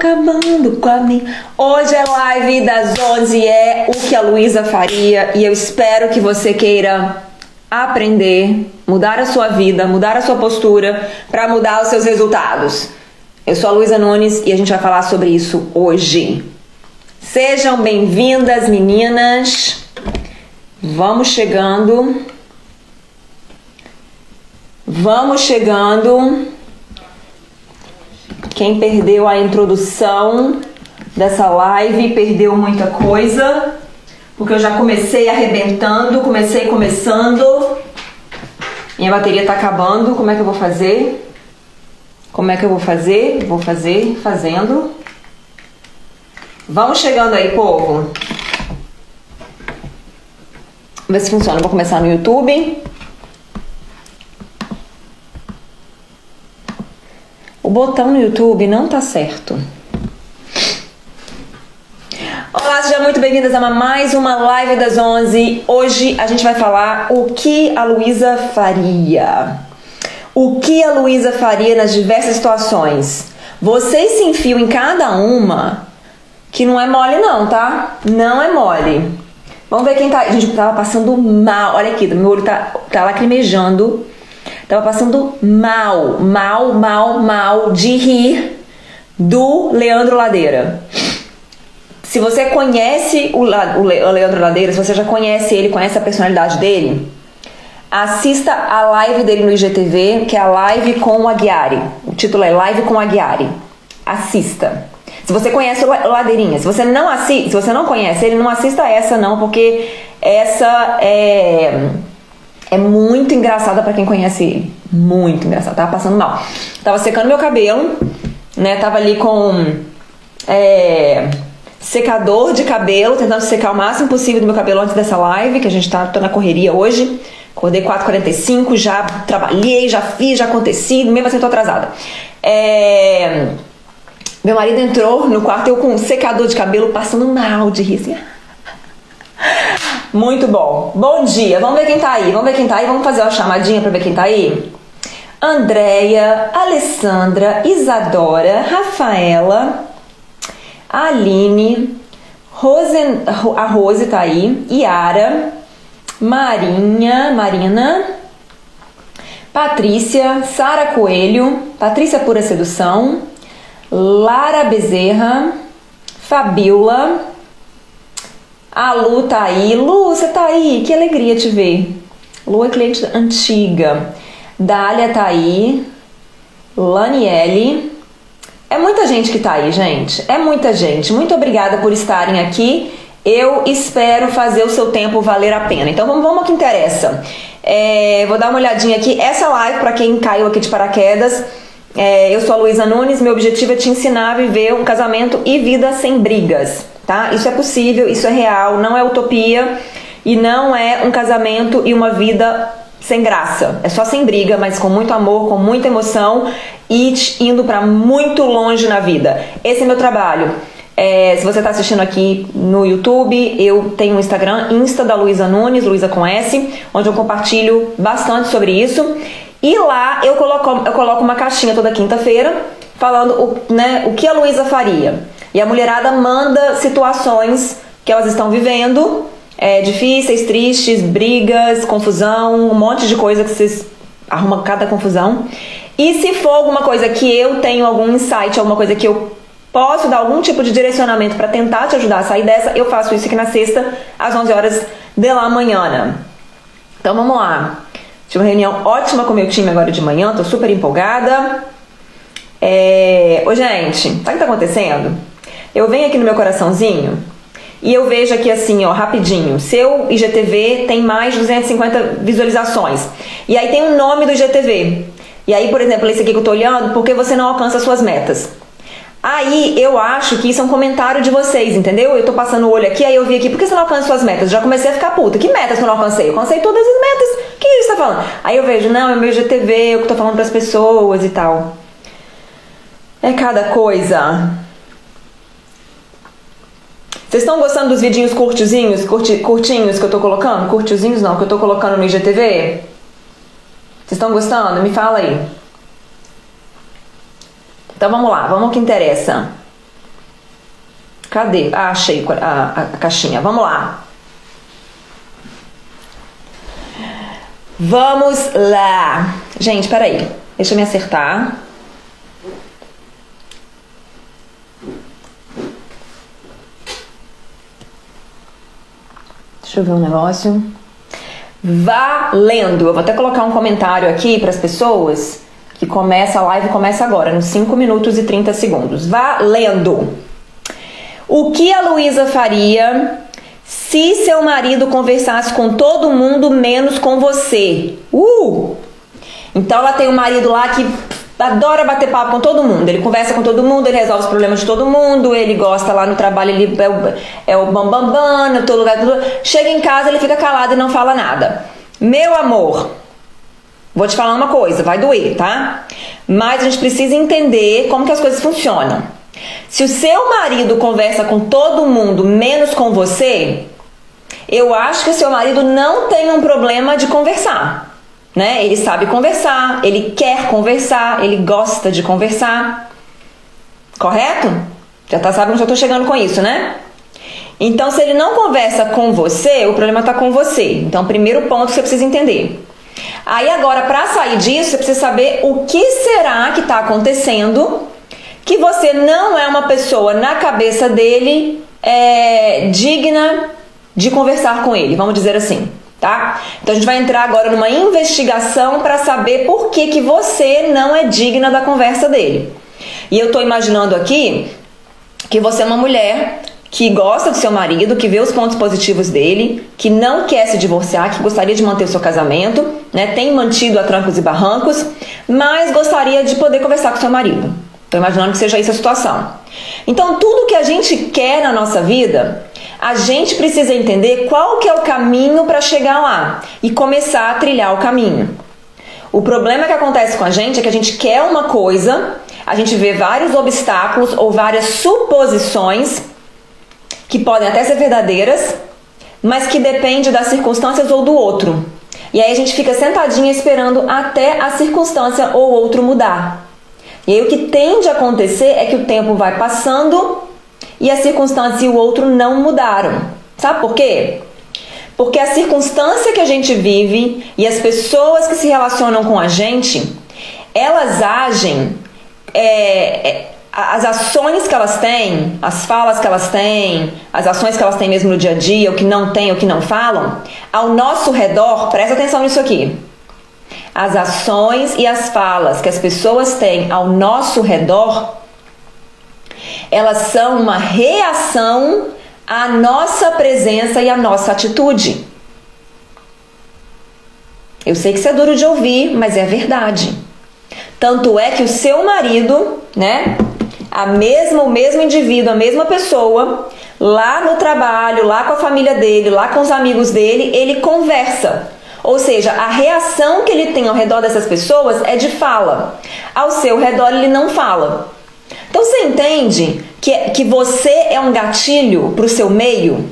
acabando com a mim. Hoje é live das 11, é o que a Luísa faria e eu espero que você queira aprender, mudar a sua vida, mudar a sua postura para mudar os seus resultados. Eu sou a Luísa Nunes e a gente vai falar sobre isso hoje. Sejam bem-vindas, meninas. Vamos chegando. Vamos chegando. Quem perdeu a introdução dessa live perdeu muita coisa, porque eu já comecei arrebentando, comecei começando. Minha bateria tá acabando, como é que eu vou fazer? Como é que eu vou fazer? Vou fazer fazendo. Vamos chegando aí, povo. Vamos ver se funciona. Vou começar no YouTube. O botão no YouTube não tá certo. Olá, sejam muito bem-vindas a mais uma live das 11. Hoje a gente vai falar o que a Luísa faria. O que a Luísa faria nas diversas situações. Vocês se enfiam em cada uma que não é mole não, tá? Não é mole. Vamos ver quem tá... Gente, eu tava passando mal. Olha aqui, meu olho tá, tá lacrimejando Tava passando mal, mal, mal, mal de rir do Leandro Ladeira. Se você conhece o, Leandro Ladeira, se você já conhece ele, conhece a personalidade dele, assista a live dele no IGTV, que é a live com o Aguiari. O título é Live com o Aguiari. Assista. Se você conhece o Ladeirinha, se você não assiste, se você não conhece ele, não assista essa não, porque essa é é muito engraçada para quem conhece ele. Muito engraçada. Tava passando mal. Tava secando meu cabelo, né? Tava ali com é, secador de cabelo, tentando secar o máximo possível do meu cabelo antes dessa live, que a gente tá, tá na correria hoje. Acordei 4h45, já trabalhei, já fiz, já aconteci, mesmo assim tô atrasada. É, meu marido entrou no quarto, eu com um secador de cabelo, passando mal de rir, assim. Muito bom. Bom dia. Vamos ver quem tá aí. Vamos ver quem tá aí. Vamos fazer uma chamadinha para ver quem tá aí. Andréia, Alessandra, Isadora, Rafaela, Aline, Rosen, a Rose tá aí, Yara, Marinha, Marina, Patrícia, Sara Coelho, Patrícia Pura Sedução, Lara Bezerra, Fabiola, a Lu tá aí. Lu, você tá aí? Que alegria te ver. Lu é cliente antiga. Dália tá aí. Laniele. É muita gente que tá aí, gente. É muita gente. Muito obrigada por estarem aqui. Eu espero fazer o seu tempo valer a pena. Então vamos, vamos ao que interessa. É, vou dar uma olhadinha aqui. Essa live, para quem caiu aqui de paraquedas, é, eu sou a Luísa Nunes. Meu objetivo é te ensinar a viver um casamento e vida sem brigas tá? Isso é possível, isso é real, não é utopia e não é um casamento e uma vida sem graça. É só sem briga, mas com muito amor, com muita emoção e indo para muito longe na vida. Esse é meu trabalho. É, se você está assistindo aqui no YouTube, eu tenho um Instagram, Insta da Luísa Nunes, Luísa com S, onde eu compartilho bastante sobre isso. E lá eu coloco, eu coloco uma caixinha toda quinta-feira falando o, né, o que a Luísa faria. E a mulherada manda situações que elas estão vivendo, é, difíceis, tristes, brigas, confusão, um monte de coisa que vocês arrumam cada confusão. E se for alguma coisa que eu tenho algum insight, alguma coisa que eu posso dar algum tipo de direcionamento para tentar te ajudar a sair dessa, eu faço isso aqui na sexta, às 11 horas da manhã. Então vamos lá. Tive uma reunião ótima com o meu time agora de manhã, tô super empolgada. É... Ô, gente, sabe o que tá acontecendo? Eu venho aqui no meu coraçãozinho e eu vejo aqui assim, ó, rapidinho. Seu IGTV tem mais de 250 visualizações. E aí tem o nome do IGTV. E aí, por exemplo, esse aqui que eu tô olhando, porque você não alcança as suas metas. Aí eu acho que isso é um comentário de vocês, entendeu? Eu tô passando o olho aqui, aí eu vi aqui, por que você não alcança suas metas? Já comecei a ficar puta. Que metas que eu não alcancei? Eu alcancei todas as metas. O que isso tá falando? Aí eu vejo, não, é meu IGTV, eu que tô falando pras pessoas e tal. É cada coisa. Vocês estão gostando dos vidinhos curtizinhos, curti, curtinhos que eu tô colocando? Curtiozinhos não, que eu tô colocando no IGTV? Vocês estão gostando? Me fala aí. Então vamos lá, vamos ao que interessa. Cadê? Ah, achei a, a, a caixinha. Vamos lá. Vamos lá. Gente, peraí. Deixa eu me acertar. Deixa eu ver um negócio. Valendo! Eu vou até colocar um comentário aqui para as pessoas que começa a live começa agora, nos 5 minutos e 30 segundos. Valendo! O que a Luísa faria se seu marido conversasse com todo mundo menos com você? Uh! Então ela tem um marido lá que adora bater papo com todo mundo. Ele conversa com todo mundo, ele resolve os problemas de todo mundo, ele gosta lá no trabalho, ele é o, é o bam, bam, todo lugar. Chega em casa, ele fica calado e não fala nada. Meu amor, vou te falar uma coisa, vai doer, tá? Mas a gente precisa entender como que as coisas funcionam. Se o seu marido conversa com todo mundo menos com você, eu acho que seu marido não tem um problema de conversar né? Ele sabe conversar, ele quer conversar, ele gosta de conversar. Correto? Já tá sabendo onde eu tô chegando com isso, né? Então, se ele não conversa com você, o problema tá com você. Então, primeiro ponto que você precisa entender. Aí agora, para sair disso, você precisa saber o que será que está acontecendo que você não é uma pessoa na cabeça dele é, digna de conversar com ele, vamos dizer assim tá? Então a gente vai entrar agora numa investigação para saber por que, que você não é digna da conversa dele. E eu estou imaginando aqui que você é uma mulher que gosta do seu marido, que vê os pontos positivos dele, que não quer se divorciar, que gostaria de manter o seu casamento, né? Tem mantido a trancos e barrancos, mas gostaria de poder conversar com seu marido. Estou imaginando que seja isso a situação. Então, tudo que a gente quer na nossa vida, a gente precisa entender qual que é o caminho para chegar lá e começar a trilhar o caminho. O problema que acontece com a gente é que a gente quer uma coisa, a gente vê vários obstáculos ou várias suposições que podem até ser verdadeiras, mas que depende das circunstâncias ou do outro. E aí a gente fica sentadinha esperando até a circunstância ou outro mudar. E aí o que tende a acontecer é que o tempo vai passando e a circunstância e o outro não mudaram. Sabe por quê? Porque a circunstância que a gente vive e as pessoas que se relacionam com a gente, elas agem, é, é, as ações que elas têm, as falas que elas têm, as ações que elas têm mesmo no dia a dia, o que não têm, o que não falam, ao nosso redor, presta atenção nisso aqui. As ações e as falas que as pessoas têm ao nosso redor elas são uma reação à nossa presença e à nossa atitude. Eu sei que isso é duro de ouvir, mas é verdade. Tanto é que o seu marido, né, a mesma, o mesmo indivíduo, a mesma pessoa, lá no trabalho, lá com a família dele, lá com os amigos dele, ele conversa. Ou seja, a reação que ele tem ao redor dessas pessoas é de fala. Ao seu redor ele não fala. Então você entende que, que você é um gatilho para o seu meio?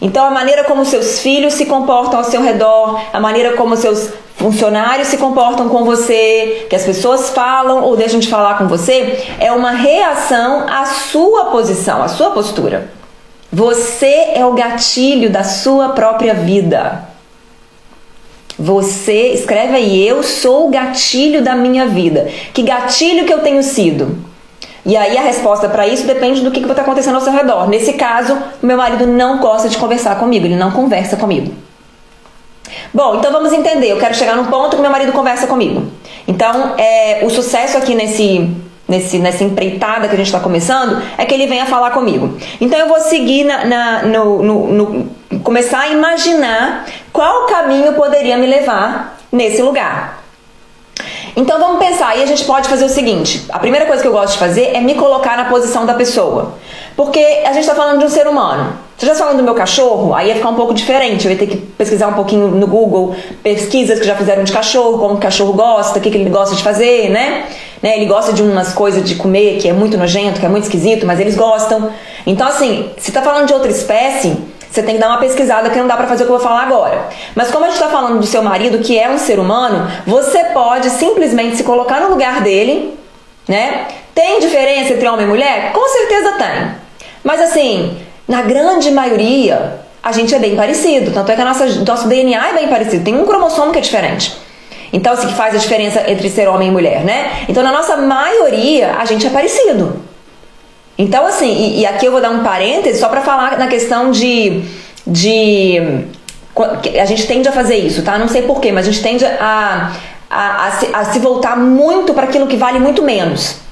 Então a maneira como seus filhos se comportam ao seu redor, a maneira como seus funcionários se comportam com você, que as pessoas falam ou deixam de falar com você, é uma reação à sua posição, à sua postura. Você é o gatilho da sua própria vida. Você escreve aí, eu sou o gatilho da minha vida. Que gatilho que eu tenho sido? E aí a resposta para isso depende do que está acontecendo ao seu redor. Nesse caso, meu marido não gosta de conversar comigo, ele não conversa comigo. Bom, então vamos entender. Eu quero chegar num ponto que meu marido conversa comigo. Então, é, o sucesso aqui nesse, nesse, nessa empreitada que a gente está começando é que ele venha falar comigo. Então, eu vou seguir na, na no, no, no, começar a imaginar qual caminho poderia me levar nesse lugar. Então vamos pensar, e a gente pode fazer o seguinte: a primeira coisa que eu gosto de fazer é me colocar na posição da pessoa. Porque a gente está falando de um ser humano. Se eu já falando do meu cachorro, aí ia ficar um pouco diferente. Eu ia ter que pesquisar um pouquinho no Google, pesquisas que já fizeram de cachorro, como o cachorro gosta, o que, que ele gosta de fazer, né? né? Ele gosta de umas coisas de comer que é muito nojento, que é muito esquisito, mas eles gostam. Então, assim, se está falando de outra espécie, você tem que dar uma pesquisada que não dá para fazer o que eu vou falar agora. Mas como a gente está falando do seu marido, que é um ser humano, você pode simplesmente se colocar no lugar dele, né? Tem diferença entre homem e mulher? Com certeza tem. Mas assim, na grande maioria, a gente é bem parecido. Tanto é que a nossa, nosso DNA é bem parecido. Tem um cromossomo que é diferente. Então, isso que faz a diferença entre ser homem e mulher, né? Então, na nossa maioria, a gente é parecido. Então, assim, e, e aqui eu vou dar um parêntese só para falar na questão de, de. A gente tende a fazer isso, tá? Não sei porquê, mas a gente tende a, a, a, se, a se voltar muito para aquilo que vale muito menos.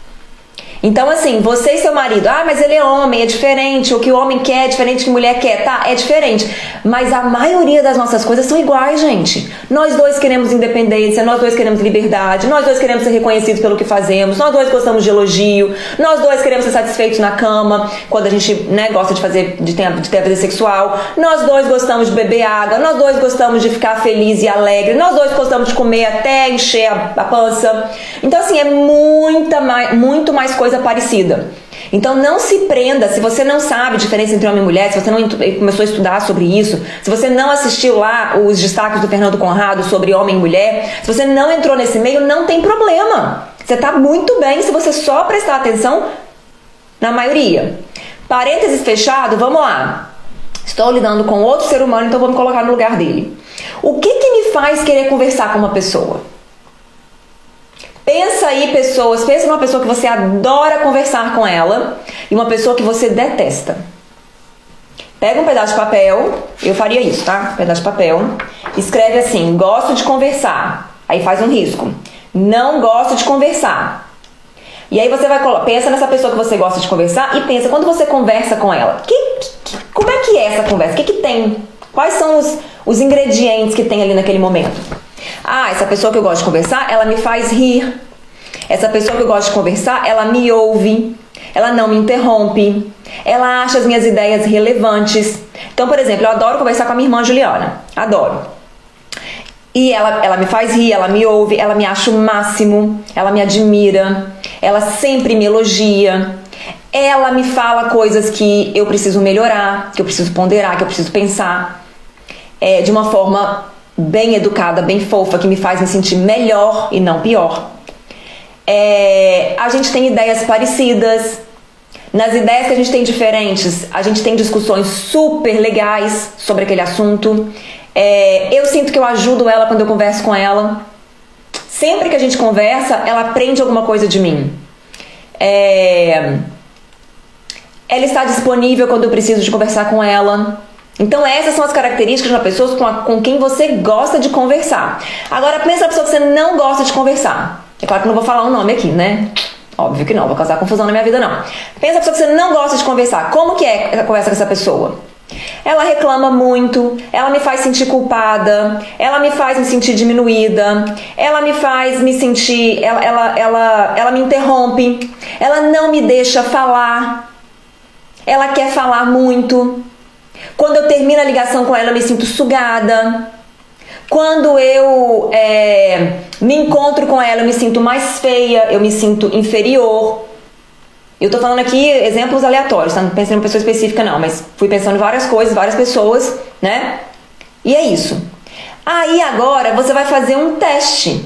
Então, assim, você e seu marido, ah, mas ele é homem, é diferente, o que o homem quer é diferente do que mulher quer, tá? É diferente. Mas a maioria das nossas coisas são iguais, gente. Nós dois queremos independência, nós dois queremos liberdade, nós dois queremos ser reconhecidos pelo que fazemos, nós dois gostamos de elogio, nós dois queremos ser satisfeitos na cama, quando a gente né, gosta de fazer, de ter, de ter a vida sexual, nós dois gostamos de beber água, nós dois gostamos de ficar feliz e alegre, nós dois gostamos de comer até encher a, a pança. Então, assim, é muita mais, muito mais coisa coisa parecida. Então não se prenda, se você não sabe a diferença entre homem e mulher, se você não começou a estudar sobre isso, se você não assistiu lá os destaques do Fernando Conrado sobre homem e mulher, se você não entrou nesse meio, não tem problema. Você está muito bem se você só prestar atenção na maioria. Parênteses fechado, vamos lá. Estou lidando com outro ser humano, então vou me colocar no lugar dele. O que, que me faz querer conversar com uma pessoa? Pensa aí pessoas, pensa numa pessoa que você adora conversar com ela e uma pessoa que você detesta. Pega um pedaço de papel, eu faria isso, tá? Um pedaço de papel, escreve assim: gosto de conversar. Aí faz um risco. Não gosto de conversar. E aí você vai pensa nessa pessoa que você gosta de conversar e pensa quando você conversa com ela, que, que, como é que é essa conversa? O que, que tem? Quais são os, os ingredientes que tem ali naquele momento? Ah, essa pessoa que eu gosto de conversar, ela me faz rir. Essa pessoa que eu gosto de conversar, ela me ouve. Ela não me interrompe. Ela acha as minhas ideias relevantes. Então, por exemplo, eu adoro conversar com a minha irmã Juliana. Adoro. E ela, ela me faz rir, ela me ouve, ela me acha o máximo, ela me admira, ela sempre me elogia. Ela me fala coisas que eu preciso melhorar, que eu preciso ponderar, que eu preciso pensar. É, de uma forma bem educada, bem fofa, que me faz me sentir melhor e não pior. É, a gente tem ideias parecidas. Nas ideias que a gente tem diferentes, a gente tem discussões super legais sobre aquele assunto. É, eu sinto que eu ajudo ela quando eu converso com ela. Sempre que a gente conversa, ela aprende alguma coisa de mim. É, ela está disponível quando eu preciso de conversar com ela. Então essas são as características de uma pessoa com, a, com quem você gosta de conversar. Agora pensa na pessoa que você não gosta de conversar. É claro que não vou falar um nome aqui, né? Óbvio que não, vou causar confusão na minha vida não. Pensa na pessoa que você não gosta de conversar. Como que é a conversa com essa pessoa? Ela reclama muito, ela me faz sentir culpada, ela me faz me sentir diminuída, ela me faz me sentir, ela, ela, ela, ela me interrompe, ela não me deixa falar, ela quer falar muito. Quando eu termino a ligação com ela, eu me sinto sugada. Quando eu é, me encontro com ela, eu me sinto mais feia, eu me sinto inferior. Eu tô falando aqui exemplos aleatórios, tá? não pensei em pessoa específica não, mas fui pensando em várias coisas, várias pessoas, né? E é isso. Aí agora você vai fazer um teste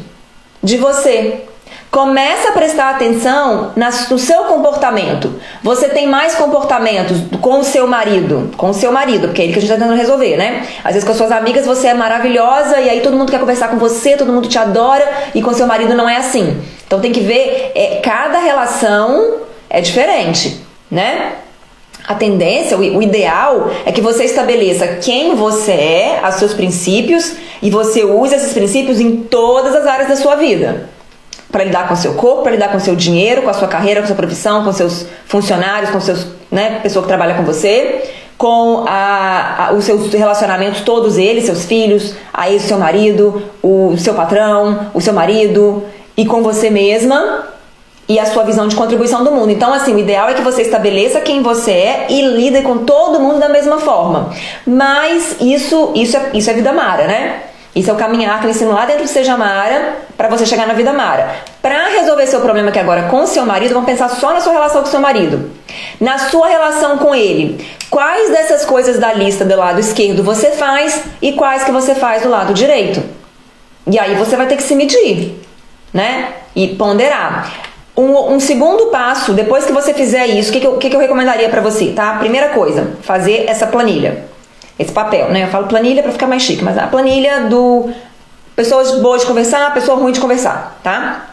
de você. Começa a prestar atenção no seu comportamento. Você tem mais comportamentos com o seu marido, com o seu marido, porque é ele que a gente está tentando resolver, né? Às vezes com as suas amigas você é maravilhosa e aí todo mundo quer conversar com você, todo mundo te adora e com seu marido não é assim. Então tem que ver, é, cada relação é diferente, né? A tendência, o ideal é que você estabeleça quem você é, os seus princípios e você use esses princípios em todas as áreas da sua vida para lidar com o seu corpo, para lidar com o seu dinheiro, com a sua carreira, com a sua profissão, com seus funcionários, com seus, né, pessoa que trabalha com você, com a, a, os seus relacionamentos, todos eles, seus filhos, aí o seu marido, o seu patrão, o seu marido e com você mesma e a sua visão de contribuição do mundo. Então, assim, o ideal é que você estabeleça quem você é e lide com todo mundo da mesma forma. Mas isso, isso é, isso é vida mara, né? Isso é o caminhar que eu ensino lá dentro do Seja Mara para você chegar na vida Mara. Para resolver seu problema aqui agora com seu marido, vamos pensar só na sua relação com seu marido. Na sua relação com ele, quais dessas coisas da lista do lado esquerdo você faz e quais que você faz do lado direito? E aí você vai ter que se medir, né? E ponderar. Um, um, segundo passo, depois que você fizer isso, o que, que, eu, que, que eu recomendaria para você, tá? Primeira coisa, fazer essa planilha, esse papel, né? Eu falo planilha para ficar mais chique, mas a planilha do pessoas boas de conversar, pessoa ruim de conversar, tá?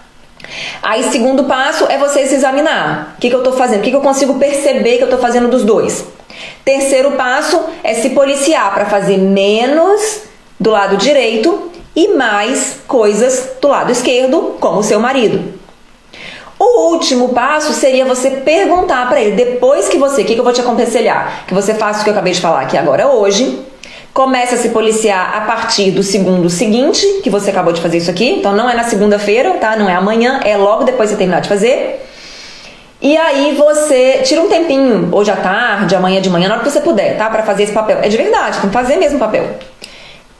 Aí, segundo passo é você se examinar. O que, que eu estou fazendo? O que, que eu consigo perceber que eu estou fazendo dos dois? Terceiro passo é se policiar para fazer menos do lado direito e mais coisas do lado esquerdo, como o seu marido. O último passo seria você perguntar para ele, depois que você, o que, que eu vou te aconselhar? Que você faça o que eu acabei de falar aqui agora hoje, comece a se policiar a partir do segundo seguinte, que você acabou de fazer isso aqui. Então não é na segunda-feira, tá? Não é amanhã, é logo depois de você terminar de fazer. E aí você tira um tempinho, hoje à tarde, amanhã de manhã, na hora que você puder, tá? Para fazer esse papel. É de verdade, tem que fazer mesmo o papel.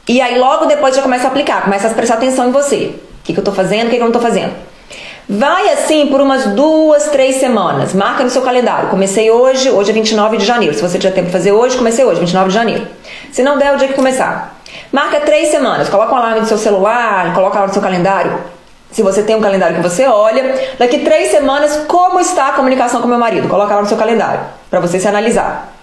E aí logo depois já começa a aplicar, começa a prestar atenção em você. O que, que eu tô fazendo, o que, que eu não tô fazendo. Vai assim por umas duas, três semanas. Marca no seu calendário. Comecei hoje, hoje é 29 de janeiro. Se você tiver tempo de fazer hoje, comecei hoje, 29 de janeiro. Se não der, é o dia que começar. Marca três semanas. Coloca um alarme no seu celular, coloca lá no seu calendário se você tem um calendário que você olha, daqui três semanas, como está a comunicação com meu marido? Coloca lá no seu calendário, para você se analisar.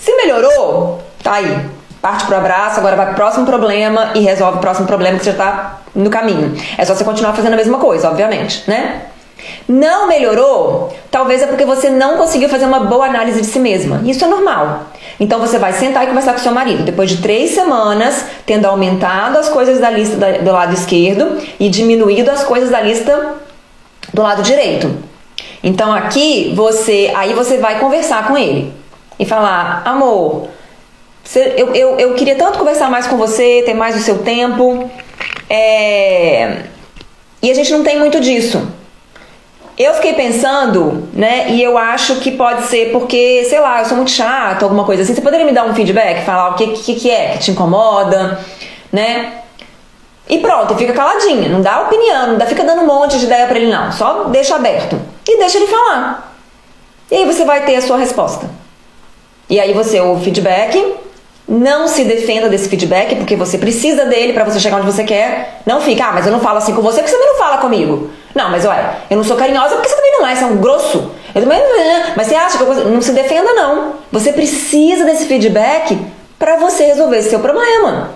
Se melhorou, tá aí. Parte pro abraço, agora vai pro próximo problema e resolve o próximo problema que já tá no caminho. É só você continuar fazendo a mesma coisa, obviamente, né? Não melhorou? Talvez é porque você não conseguiu fazer uma boa análise de si mesma. Isso é normal. Então você vai sentar e conversar com seu marido. Depois de três semanas, tendo aumentado as coisas da lista do lado esquerdo e diminuído as coisas da lista do lado direito. Então aqui você, aí você vai conversar com ele e falar, amor, eu, eu, eu queria tanto conversar mais com você, ter mais o seu tempo, é... e a gente não tem muito disso. Eu fiquei pensando, né? E eu acho que pode ser porque, sei lá, eu sou muito chata, alguma coisa assim. Você poderia me dar um feedback, falar o que, que, que é que te incomoda, né? E pronto, fica caladinha, não dá opinião, não dá, fica dando um monte de ideia para ele, não. Só deixa aberto e deixa ele falar. E aí você vai ter a sua resposta. E aí você o feedback, não se defenda desse feedback, porque você precisa dele para você chegar onde você quer. Não fica, ah, mas eu não falo assim com você porque você também não fala comigo. Não, mas olha, eu não sou carinhosa porque você também não é, você é um grosso. Eu também, mas você acha que eu não se defenda não. Você precisa desse feedback para você resolver esse seu problema.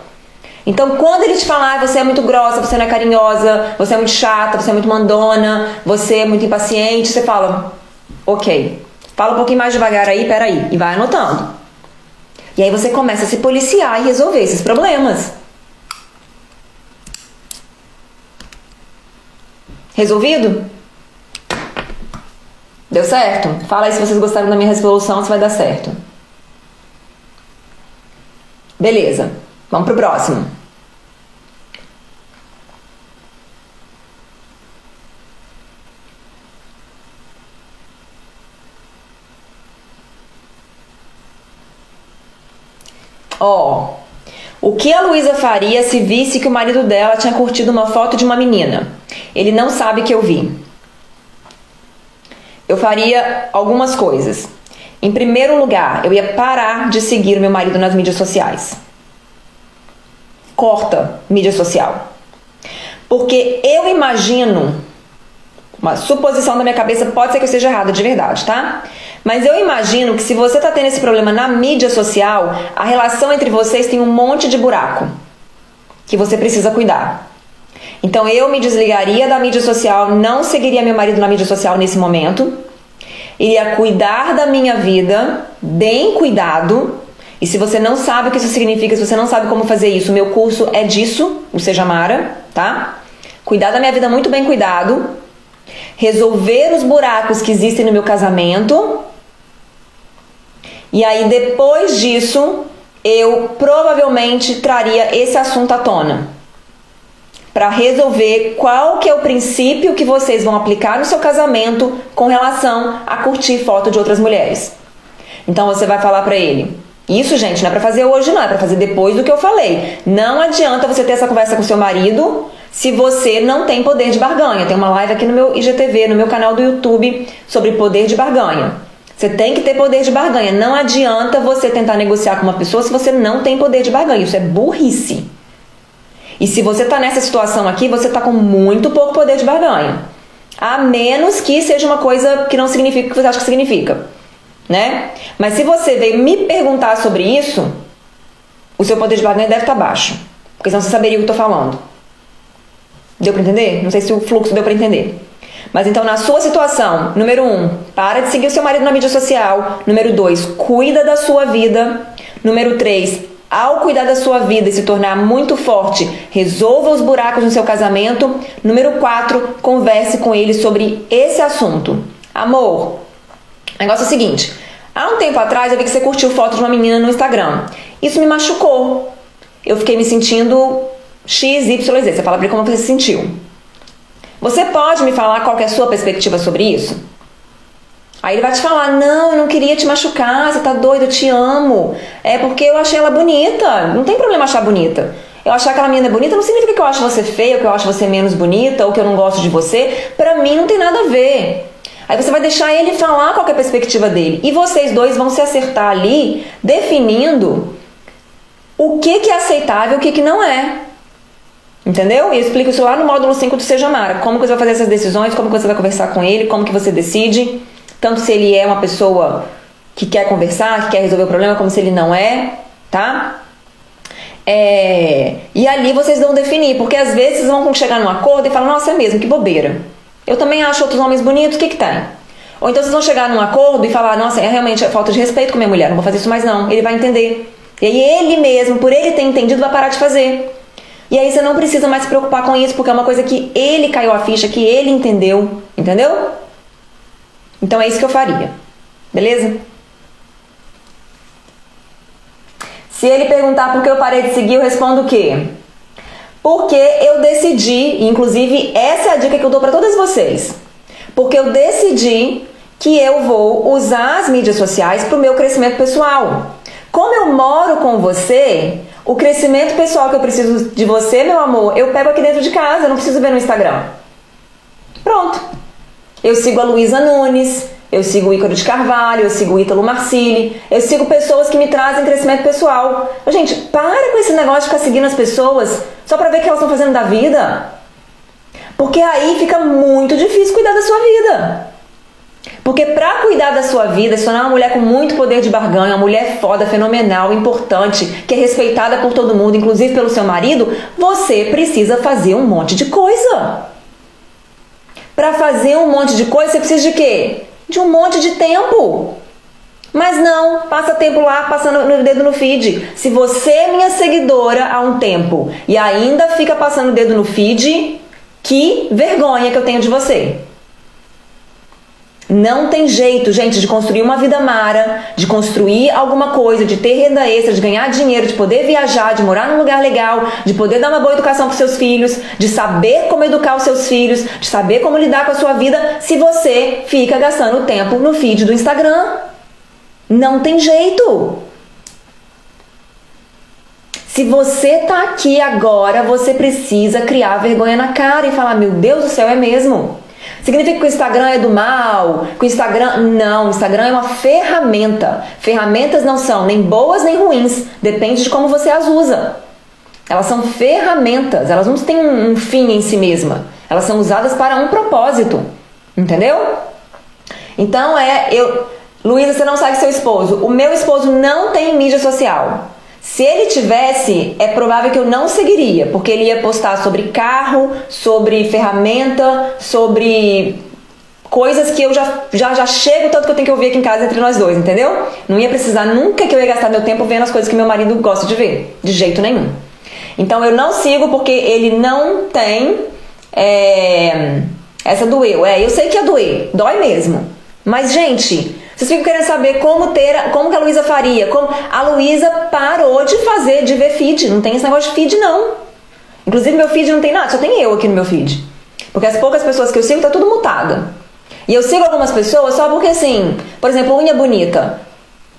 Então, quando ele te falar, ah, você é muito grossa, você não é carinhosa, você é muito chata, você é muito mandona, você é muito impaciente, você fala, ok, fala um pouquinho mais devagar aí, peraí, e vai anotando. E aí você começa a se policiar e resolver esses problemas. Resolvido? Deu certo? Fala aí se vocês gostaram da minha resolução, se vai dar certo. Beleza, vamos pro próximo. Ó, oh, o que a Luísa faria se visse que o marido dela tinha curtido uma foto de uma menina? Ele não sabe que eu vi. Eu faria algumas coisas. Em primeiro lugar, eu ia parar de seguir meu marido nas mídias sociais. Corta mídia social. Porque eu imagino, uma suposição da minha cabeça, pode ser que eu esteja errada de verdade, tá? Mas eu imagino que se você está tendo esse problema na mídia social, a relação entre vocês tem um monte de buraco que você precisa cuidar. Então eu me desligaria da mídia social, não seguiria meu marido na mídia social nesse momento, iria cuidar da minha vida, bem cuidado. E se você não sabe o que isso significa, se você não sabe como fazer isso, meu curso é disso, o Seja Mara, tá? Cuidar da minha vida muito bem cuidado, resolver os buracos que existem no meu casamento. E aí depois disso, eu provavelmente traria esse assunto à tona para resolver qual que é o princípio que vocês vão aplicar no seu casamento com relação a curtir foto de outras mulheres. Então você vai falar para ele: "Isso, gente, não é para fazer hoje não, é para fazer depois do que eu falei. Não adianta você ter essa conversa com seu marido se você não tem poder de barganha. Tem uma live aqui no meu IGTV, no meu canal do YouTube sobre poder de barganha. Você tem que ter poder de barganha. Não adianta você tentar negociar com uma pessoa se você não tem poder de barganha. Isso é burrice. E se você está nessa situação aqui, você está com muito pouco poder de barganha. A menos que seja uma coisa que não significa o que você acha que significa, né? Mas se você veio me perguntar sobre isso, o seu poder de barganha deve estar baixo, porque senão você saberia o que eu tô falando. Deu para entender? Não sei se o fluxo deu para entender. Mas então, na sua situação, número um, para de seguir o seu marido na mídia social. Número dois, cuida da sua vida. Número três, ao cuidar da sua vida e se tornar muito forte, resolva os buracos no seu casamento. Número 4, converse com ele sobre esse assunto. Amor, o negócio é o seguinte: há um tempo atrás eu vi que você curtiu foto de uma menina no Instagram. Isso me machucou. Eu fiquei me sentindo X, Y, Z. Você fala pra mim como você se sentiu. Você pode me falar qual é a sua perspectiva sobre isso? Aí ele vai te falar: Não, eu não queria te machucar, você tá doido, eu te amo. É porque eu achei ela bonita. Não tem problema achar bonita. Eu achar aquela menina bonita não significa que eu acho você feia, que eu acho você menos bonita, ou que eu não gosto de você. Pra mim não tem nada a ver. Aí você vai deixar ele falar qual é a perspectiva dele. E vocês dois vão se acertar ali, definindo o que, que é aceitável e o que, que não é. Entendeu? E eu explico isso lá no módulo 5 do Seja Mara. Como que você vai fazer essas decisões, como que você vai conversar com ele, como que você decide tanto se ele é uma pessoa que quer conversar, que quer resolver o problema, como se ele não é, tá? É, e ali vocês vão definir, porque às vezes vão chegar num acordo e falar, nossa, é mesmo, que bobeira. Eu também acho outros homens bonitos, o que que tem? Ou então vocês vão chegar num acordo e falar, nossa, é realmente falta de respeito com minha mulher, não vou fazer isso mais não. Ele vai entender. E aí ele mesmo, por ele ter entendido, vai parar de fazer. E aí você não precisa mais se preocupar com isso, porque é uma coisa que ele caiu a ficha, que ele entendeu, entendeu? Então é isso que eu faria. Beleza? Se ele perguntar por que eu parei de seguir, eu respondo o quê? Porque eu decidi, inclusive essa é a dica que eu dou para todas vocês. Porque eu decidi que eu vou usar as mídias sociais para o meu crescimento pessoal. Como eu moro com você, o crescimento pessoal que eu preciso de você, meu amor, eu pego aqui dentro de casa, eu não preciso ver no Instagram. Pronto. Eu sigo a Luísa Nunes, eu sigo o Ícaro de Carvalho, eu sigo o Ítalo Marcilli, eu sigo pessoas que me trazem crescimento pessoal. Gente, para com esse negócio de ficar seguindo as pessoas só pra ver o que elas estão fazendo da vida. Porque aí fica muito difícil cuidar da sua vida. Porque para cuidar da sua vida, se tornar uma mulher com muito poder de barganha, uma mulher foda, fenomenal, importante, que é respeitada por todo mundo, inclusive pelo seu marido, você precisa fazer um monte de coisa. Para fazer um monte de coisa, você precisa de quê? De um monte de tempo. Mas não, passa tempo lá passando o dedo no feed. Se você é minha seguidora há um tempo e ainda fica passando o dedo no feed, que vergonha que eu tenho de você. Não tem jeito, gente, de construir uma vida mara, de construir alguma coisa, de ter renda extra, de ganhar dinheiro, de poder viajar, de morar num lugar legal, de poder dar uma boa educação para seus filhos, de saber como educar os seus filhos, de saber como lidar com a sua vida, se você fica gastando tempo no feed do Instagram. Não tem jeito. Se você tá aqui agora, você precisa criar vergonha na cara e falar: Meu Deus do céu, é mesmo. Significa que o Instagram é do mal? Que o Instagram. Não, o Instagram é uma ferramenta. Ferramentas não são nem boas nem ruins. Depende de como você as usa. Elas são ferramentas, elas não têm um fim em si mesma. Elas são usadas para um propósito. Entendeu? Então é. eu Luísa, você não segue seu esposo. O meu esposo não tem mídia social. Se ele tivesse, é provável que eu não seguiria, porque ele ia postar sobre carro, sobre ferramenta, sobre coisas que eu já, já, já chego tanto que eu tenho que ouvir aqui em casa entre nós dois, entendeu? Não ia precisar nunca que eu ia gastar meu tempo vendo as coisas que meu marido gosta de ver, de jeito nenhum. Então eu não sigo porque ele não tem é, essa doeu. É, eu sei que é doer, dói mesmo. Mas, gente, vocês ficam querendo saber como ter, como que a Luísa faria. Como a Luísa parou de fazer, de ver feed. Não tem esse negócio de feed, não. Inclusive, meu feed não tem nada, só tem eu aqui no meu feed. Porque as poucas pessoas que eu sigo tá tudo mutada. E eu sigo algumas pessoas só porque, assim, por exemplo, unha bonita.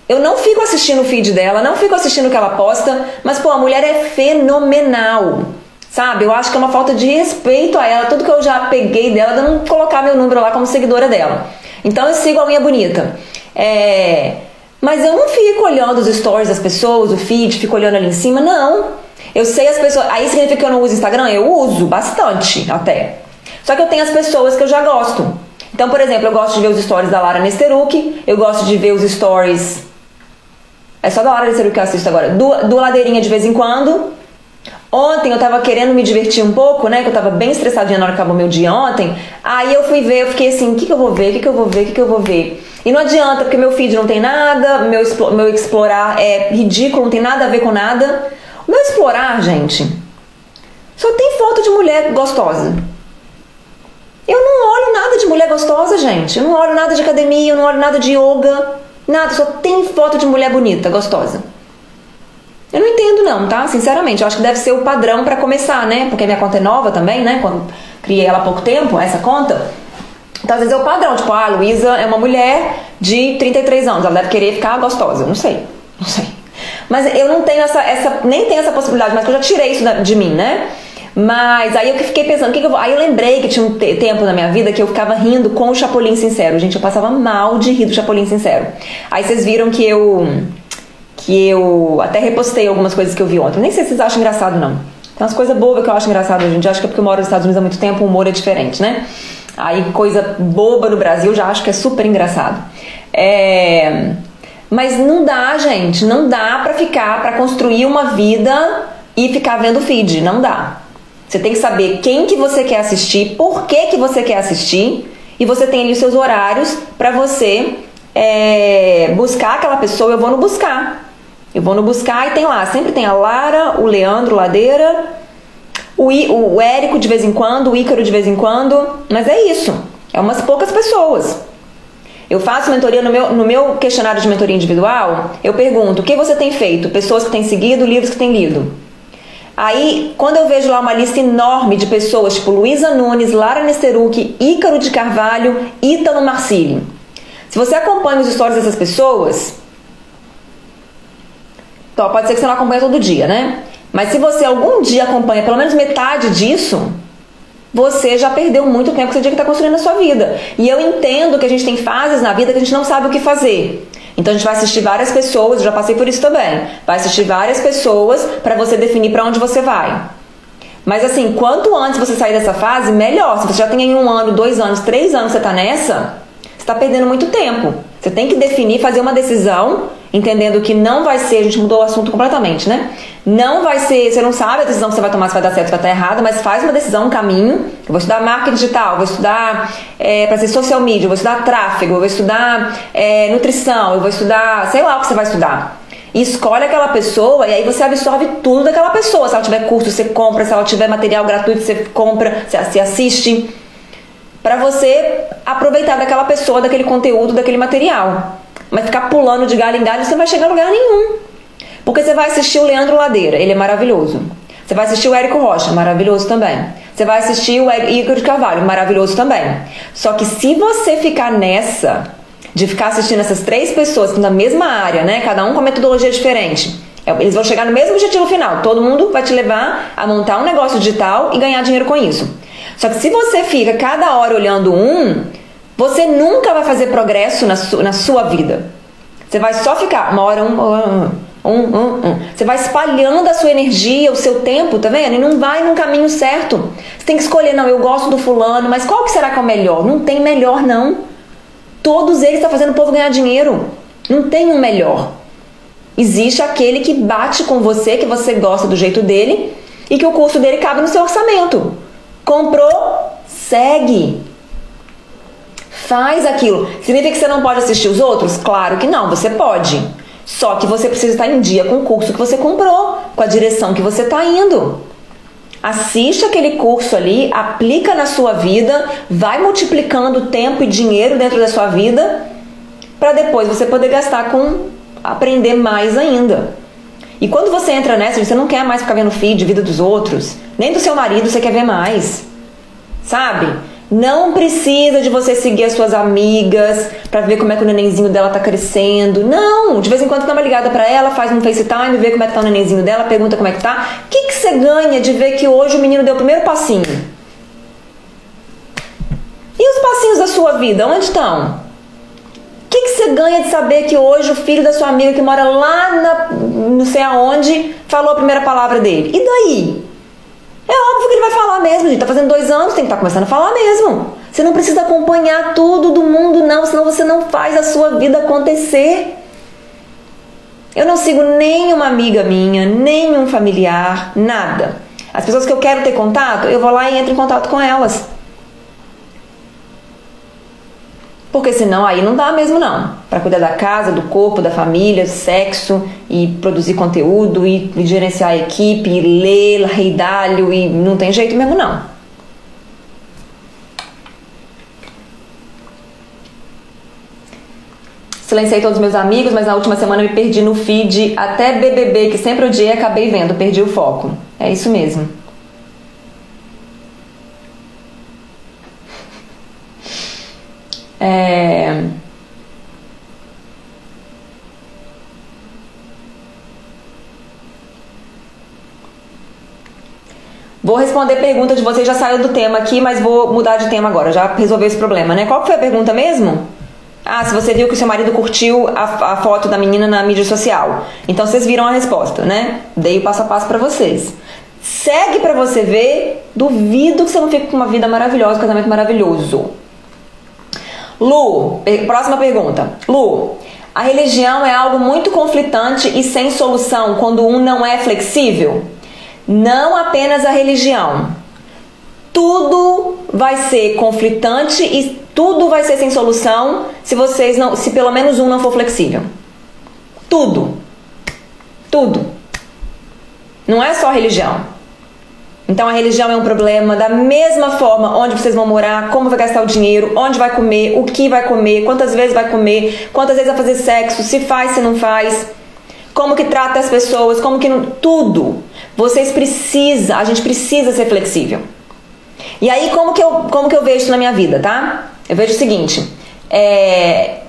Eu não fico assistindo o feed dela, não fico assistindo o que ela posta, mas, pô, a mulher é fenomenal. Sabe? Eu acho que é uma falta de respeito a ela, tudo que eu já peguei dela, de não colocar meu número lá como seguidora dela. Então eu sigo a unha bonita. É... Mas eu não fico olhando os stories das pessoas, o feed, fico olhando ali em cima, não. Eu sei as pessoas. Aí significa que eu não uso Instagram? Eu uso bastante até. Só que eu tenho as pessoas que eu já gosto. Então, por exemplo, eu gosto de ver os stories da Lara Nesteruk, eu gosto de ver os stories. É só da Lara Nesteruk que eu assisto agora. Do, do Ladeirinha de vez em quando. Ontem eu tava querendo me divertir um pouco, né? Que eu tava bem estressadinha na hora que acabou meu dia ontem. Aí eu fui ver, eu fiquei assim: o que, que eu vou ver? O que, que eu vou ver? O que, que eu vou ver? E não adianta, porque meu feed não tem nada, meu, meu explorar é ridículo, não tem nada a ver com nada. O meu explorar, gente, só tem foto de mulher gostosa. Eu não olho nada de mulher gostosa, gente. Eu não olho nada de academia, eu não olho nada de yoga, nada, só tem foto de mulher bonita, gostosa. Eu não entendo não, tá? Sinceramente, eu acho que deve ser o padrão para começar, né? Porque minha conta é nova também, né? Quando criei ela há pouco tempo, essa conta. Então, às vezes é o padrão, tipo, ah, a Luísa é uma mulher de 33 anos, ela deve querer ficar gostosa. Não sei, não sei. Mas eu não tenho essa, essa nem tenho essa possibilidade, mas eu já tirei isso de mim, né? Mas aí eu fiquei pensando, que, que eu vou. Aí eu lembrei que tinha um tempo na minha vida que eu ficava rindo com o Chapolin Sincero. Gente, eu passava mal de rir do Chapolin Sincero. Aí vocês viram que eu. Que eu até repostei algumas coisas que eu vi ontem. Nem sei se vocês acham engraçado, não. Tem umas coisas bobas que eu acho engraçado dia. Acho que é porque eu moro nos Estados Unidos há muito tempo, o humor é diferente, né? Aí coisa boba no Brasil já acho que é super engraçado. É... Mas não dá, gente, não dá pra ficar, pra construir uma vida e ficar vendo feed, não dá. Você tem que saber quem que você quer assistir, por que que você quer assistir, e você tem ali os seus horários para você é, buscar aquela pessoa. Eu vou no buscar. Eu vou no buscar e tem lá, sempre tem a Lara, o Leandro Ladeira, o, I, o Érico de vez em quando, o Ícaro de vez em quando, mas é isso. É umas poucas pessoas. Eu faço mentoria no meu, no meu questionário de mentoria individual. Eu pergunto: o que você tem feito? Pessoas que têm seguido, livros que têm lido. Aí, quando eu vejo lá uma lista enorme de pessoas, tipo Luísa Nunes, Lara Nesteruk, Ícaro de Carvalho, Ítalo Marcílio. Se você acompanha os stories dessas pessoas, então, pode ser que você não acompanhe todo dia, né? Mas se você algum dia acompanha pelo menos metade disso, você já perdeu muito tempo que você tinha que estar construindo a sua vida. E eu entendo que a gente tem fases na vida que a gente não sabe o que fazer. Então a gente vai assistir várias pessoas, eu já passei por isso também. Vai assistir várias pessoas para você definir para onde você vai. Mas assim, quanto antes você sair dessa fase, melhor. Se você já tem um ano, dois anos, três anos você está nessa, você está perdendo muito tempo. Você tem que definir, fazer uma decisão entendendo que não vai ser, a gente mudou o assunto completamente, né? Não vai ser, você não sabe a decisão que você vai tomar, se vai dar certo, se vai estar errado, mas faz uma decisão, um caminho. Eu vou estudar marketing digital, vou estudar é, para ser social media, vou estudar tráfego, vou estudar é, nutrição, eu vou estudar, sei lá o que você vai estudar. E escolhe aquela pessoa e aí você absorve tudo daquela pessoa. Se ela tiver curso, você compra. Se ela tiver material gratuito, você compra, você assiste. Para você aproveitar daquela pessoa, daquele conteúdo, daquele material. Mas ficar pulando de galho em galho, você não vai chegar a lugar nenhum. Porque você vai assistir o Leandro Ladeira, ele é maravilhoso. Você vai assistir o Érico Rocha, maravilhoso também. Você vai assistir o Igor de Carvalho, maravilhoso também. Só que se você ficar nessa, de ficar assistindo essas três pessoas na mesma área, né? Cada um com metodologia diferente. É, eles vão chegar no mesmo objetivo final. Todo mundo vai te levar a montar um negócio digital e ganhar dinheiro com isso. Só que se você fica cada hora olhando um, você nunca vai fazer progresso na, su na sua vida. Você vai só ficar uma hora, um, um, um, um, Você vai espalhando a sua energia, o seu tempo, tá vendo? E não vai num caminho certo. Você tem que escolher, não, eu gosto do fulano, mas qual que será que é o melhor? Não tem melhor, não. Todos eles estão fazendo o povo ganhar dinheiro. Não tem um melhor. Existe aquele que bate com você, que você gosta do jeito dele e que o curso dele cabe no seu orçamento. Comprou? Segue. Faz aquilo. Significa que você não pode assistir os outros? Claro que não, você pode. Só que você precisa estar em dia com o curso que você comprou, com a direção que você está indo. Assiste aquele curso ali, aplica na sua vida, vai multiplicando tempo e dinheiro dentro da sua vida, para depois você poder gastar com aprender mais ainda. E quando você entra nessa, você não quer mais ficar vendo feed, vida dos outros, nem do seu marido você quer ver mais. Sabe? Não precisa de você seguir as suas amigas para ver como é que o nenenzinho dela tá crescendo. Não, de vez em quando dá uma ligada para ela, faz um FaceTime, vê como é que tá o nenenzinho dela, pergunta como é que tá. O que, que você ganha de ver que hoje o menino deu o primeiro passinho? E os passinhos da sua vida, onde estão? O que, que você ganha de saber que hoje o filho da sua amiga que mora lá na, não sei aonde falou a primeira palavra dele? E daí? É óbvio que ele vai falar mesmo, gente. Tá fazendo dois anos, tem que estar tá começando a falar mesmo. Você não precisa acompanhar tudo do mundo, não, senão você não faz a sua vida acontecer. Eu não sigo nenhuma amiga minha, nenhum familiar, nada. As pessoas que eu quero ter contato, eu vou lá e entro em contato com elas. Porque senão aí não dá mesmo não. Para cuidar da casa, do corpo, da família, sexo e produzir conteúdo e, e gerenciar a equipe, e ler, reidalho e não tem jeito mesmo não. Silenciei todos os meus amigos, mas na última semana me perdi no feed até BBB, que sempre odiei acabei vendo, perdi o foco. É isso mesmo. É... Vou responder pergunta de vocês, já saiu do tema aqui, mas vou mudar de tema agora, já resolveu esse problema, né? Qual foi a pergunta mesmo? Ah, se você viu que seu marido curtiu a, a foto da menina na mídia social. Então vocês viram a resposta, né? Dei o passo a passo para vocês. Segue para você ver. Duvido que você não fique com uma vida maravilhosa, um casamento maravilhoso. Lu, próxima pergunta. Lu, a religião é algo muito conflitante e sem solução quando um não é flexível? Não apenas a religião. Tudo vai ser conflitante e tudo vai ser sem solução se vocês não, se pelo menos um não for flexível. Tudo. Tudo. Não é só religião. Então a religião é um problema da mesma forma onde vocês vão morar, como vai gastar o dinheiro, onde vai comer, o que vai comer, quantas vezes vai comer, quantas vezes vai fazer sexo, se faz, se não faz, como que trata as pessoas, como que não, tudo. Vocês precisam, a gente precisa ser flexível. E aí como que eu, como que eu vejo isso na minha vida, tá? Eu vejo o seguinte, é,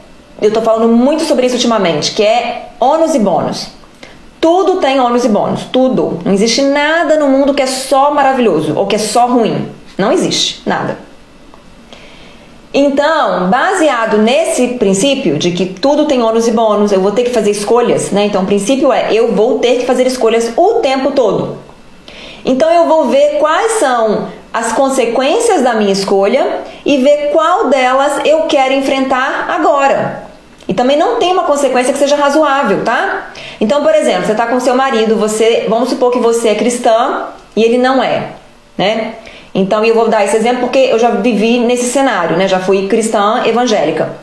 eu tô falando muito sobre isso ultimamente, que é ônus e bônus. Tudo tem ônus e bônus, tudo. Não existe nada no mundo que é só maravilhoso ou que é só ruim. Não existe nada. Então, baseado nesse princípio de que tudo tem ônus e bônus, eu vou ter que fazer escolhas, né? Então, o princípio é eu vou ter que fazer escolhas o tempo todo. Então, eu vou ver quais são as consequências da minha escolha e ver qual delas eu quero enfrentar agora. E também não tem uma consequência que seja razoável, tá? Então, por exemplo, você está com seu marido, você, vamos supor que você é cristã e ele não é, né? Então, eu vou dar esse exemplo porque eu já vivi nesse cenário, né? Já fui cristã evangélica.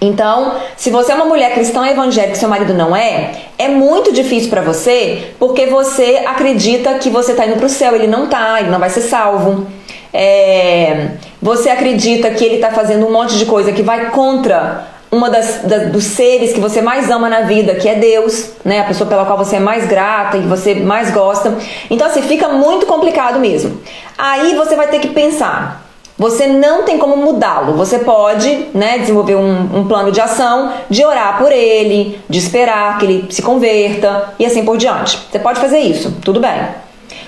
Então, se você é uma mulher cristã evangélica e seu marido não é, é muito difícil para você, porque você acredita que você está indo para o céu, ele não tá, ele não vai ser salvo. É, você acredita que ele está fazendo um monte de coisa que vai contra uma das, dos seres que você mais ama na vida, que é Deus, né? A pessoa pela qual você é mais grata e você mais gosta. Então, assim, fica muito complicado mesmo. Aí você vai ter que pensar. Você não tem como mudá-lo. Você pode, né, desenvolver um, um plano de ação, de orar por ele, de esperar que ele se converta e assim por diante. Você pode fazer isso, tudo bem.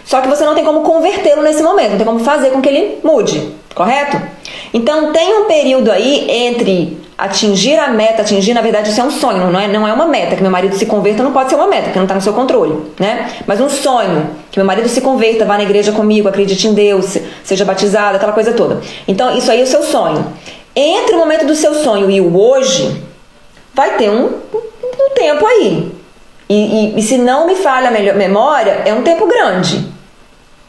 Só que você não tem como convertê-lo nesse momento, não tem como fazer com que ele mude, correto? Então tem um período aí entre atingir a meta, atingir, na verdade, isso é um sonho, não é, não é uma meta. Que meu marido se converta não pode ser uma meta, que não está no seu controle, né? Mas um sonho, que meu marido se converta, vá na igreja comigo, acredite em Deus, seja batizado, aquela coisa toda. Então, isso aí é o seu sonho. Entre o momento do seu sonho e o hoje, vai ter um, um tempo aí. E, e, e se não me falha a memória, é um tempo grande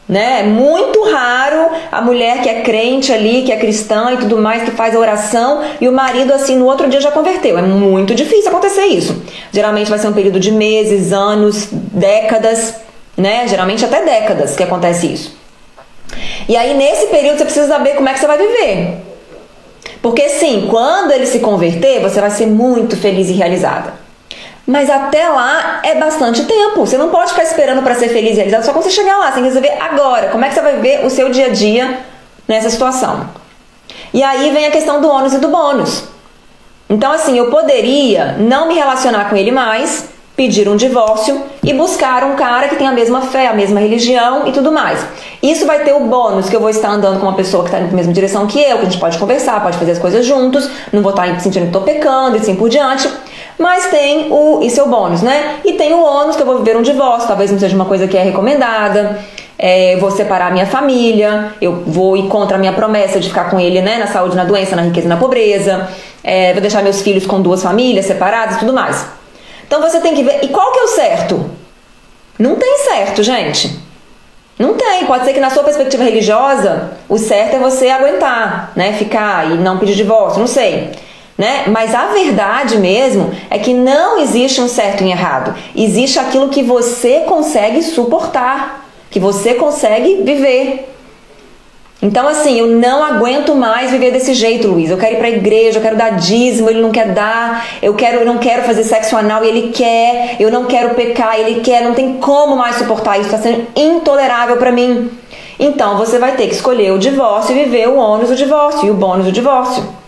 né? É muito raro a mulher que é crente ali, que é cristã e tudo mais, que faz a oração e o marido assim no outro dia já converteu. É muito difícil acontecer isso. Geralmente vai ser um período de meses, anos, décadas, né? Geralmente até décadas que acontece isso. E aí nesse período você precisa saber como é que você vai viver. Porque sim, quando ele se converter, você vai ser muito feliz e realizada. Mas até lá é bastante tempo. Você não pode ficar esperando para ser feliz e realizado só quando você chegar lá. Você tem que resolver agora. Como é que você vai ver o seu dia a dia nessa situação? E aí vem a questão do ônus e do bônus. Então, assim, eu poderia não me relacionar com ele mais, pedir um divórcio e buscar um cara que tem a mesma fé, a mesma religião e tudo mais. Isso vai ter o bônus que eu vou estar andando com uma pessoa que está na mesma direção que eu, que a gente pode conversar, pode fazer as coisas juntos, não vou estar sentindo que estou pecando e assim por diante. Mas tem o. É o bônus, né? E tem o ônus que eu vou viver um divórcio, talvez não seja uma coisa que é recomendada. é, vou separar a minha família, eu vou ir contra a minha promessa de ficar com ele né, na saúde, na doença, na riqueza e na pobreza, é, vou deixar meus filhos com duas famílias separadas e tudo mais. Então você tem que ver. E qual que é o certo? Não tem certo, gente. Não tem. Pode ser que na sua perspectiva religiosa, o certo é você aguentar, né? Ficar e não pedir divórcio, não sei. Né? Mas a verdade mesmo é que não existe um certo e errado. Existe aquilo que você consegue suportar, que você consegue viver. Então, assim, eu não aguento mais viver desse jeito, Luiz. Eu quero ir pra igreja, eu quero dar dízimo, ele não quer dar. Eu quero, eu não quero fazer sexo anal e ele quer. Eu não quero pecar, ele quer. Não tem como mais suportar isso. Está sendo intolerável para mim. Então, você vai ter que escolher o divórcio e viver o ônus do divórcio e o bônus do divórcio.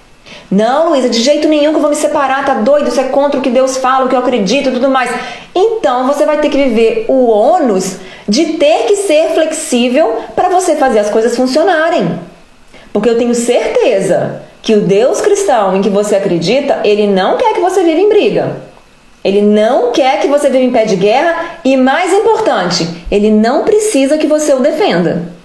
Não, Luísa, de jeito nenhum que eu vou me separar, tá doido? Isso é contra o que Deus fala, o que eu acredito e tudo mais. Então você vai ter que viver o ônus de ter que ser flexível para você fazer as coisas funcionarem. Porque eu tenho certeza que o Deus cristão em que você acredita, ele não quer que você viva em briga. Ele não quer que você viva em pé de guerra e, mais importante, ele não precisa que você o defenda.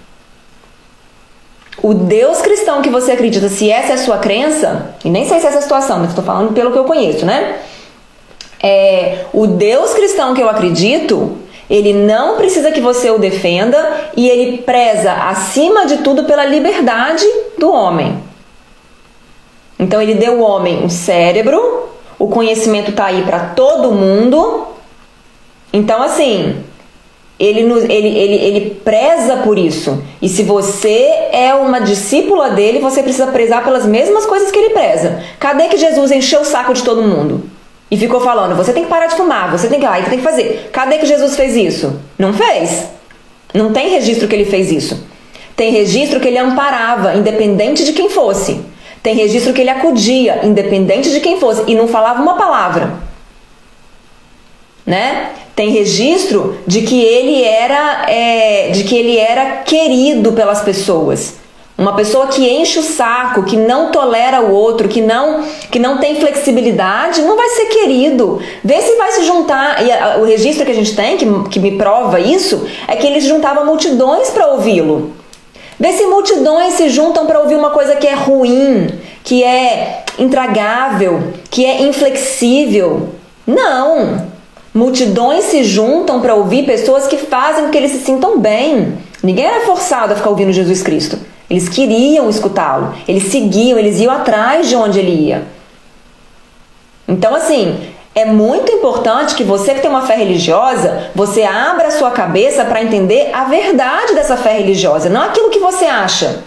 O Deus cristão que você acredita, se essa é a sua crença, e nem sei se é essa a situação, mas estou falando pelo que eu conheço, né? É, o Deus cristão que eu acredito, ele não precisa que você o defenda e ele preza acima de tudo pela liberdade do homem. Então ele deu ao homem um cérebro, o conhecimento está aí para todo mundo. Então assim, ele, ele, ele, ele preza por isso. E se você é uma discípula dele, você precisa prezar pelas mesmas coisas que ele preza. Cadê que Jesus encheu o saco de todo mundo? E ficou falando: você tem que parar de fumar, você tem que, ah, tem que fazer. Cadê que Jesus fez isso? Não fez. Não tem registro que ele fez isso. Tem registro que ele amparava, independente de quem fosse. Tem registro que ele acudia, independente de quem fosse, e não falava uma palavra. Né? tem registro de que ele era é, de que ele era querido pelas pessoas. Uma pessoa que enche o saco, que não tolera o outro, que não que não tem flexibilidade, não vai ser querido. Vê se vai se juntar. E a, o registro que a gente tem, que, que me prova isso, é que ele se juntava multidões para ouvi-lo. Vê se multidões se juntam para ouvir uma coisa que é ruim, que é intragável, que é inflexível. Não! Multidões se juntam para ouvir pessoas que fazem com que eles se sintam bem. Ninguém era forçado a ficar ouvindo Jesus Cristo. Eles queriam escutá-lo, eles seguiam, eles iam atrás de onde ele ia. Então, assim, é muito importante que você que tem uma fé religiosa, você abra a sua cabeça para entender a verdade dessa fé religiosa, não aquilo que você acha.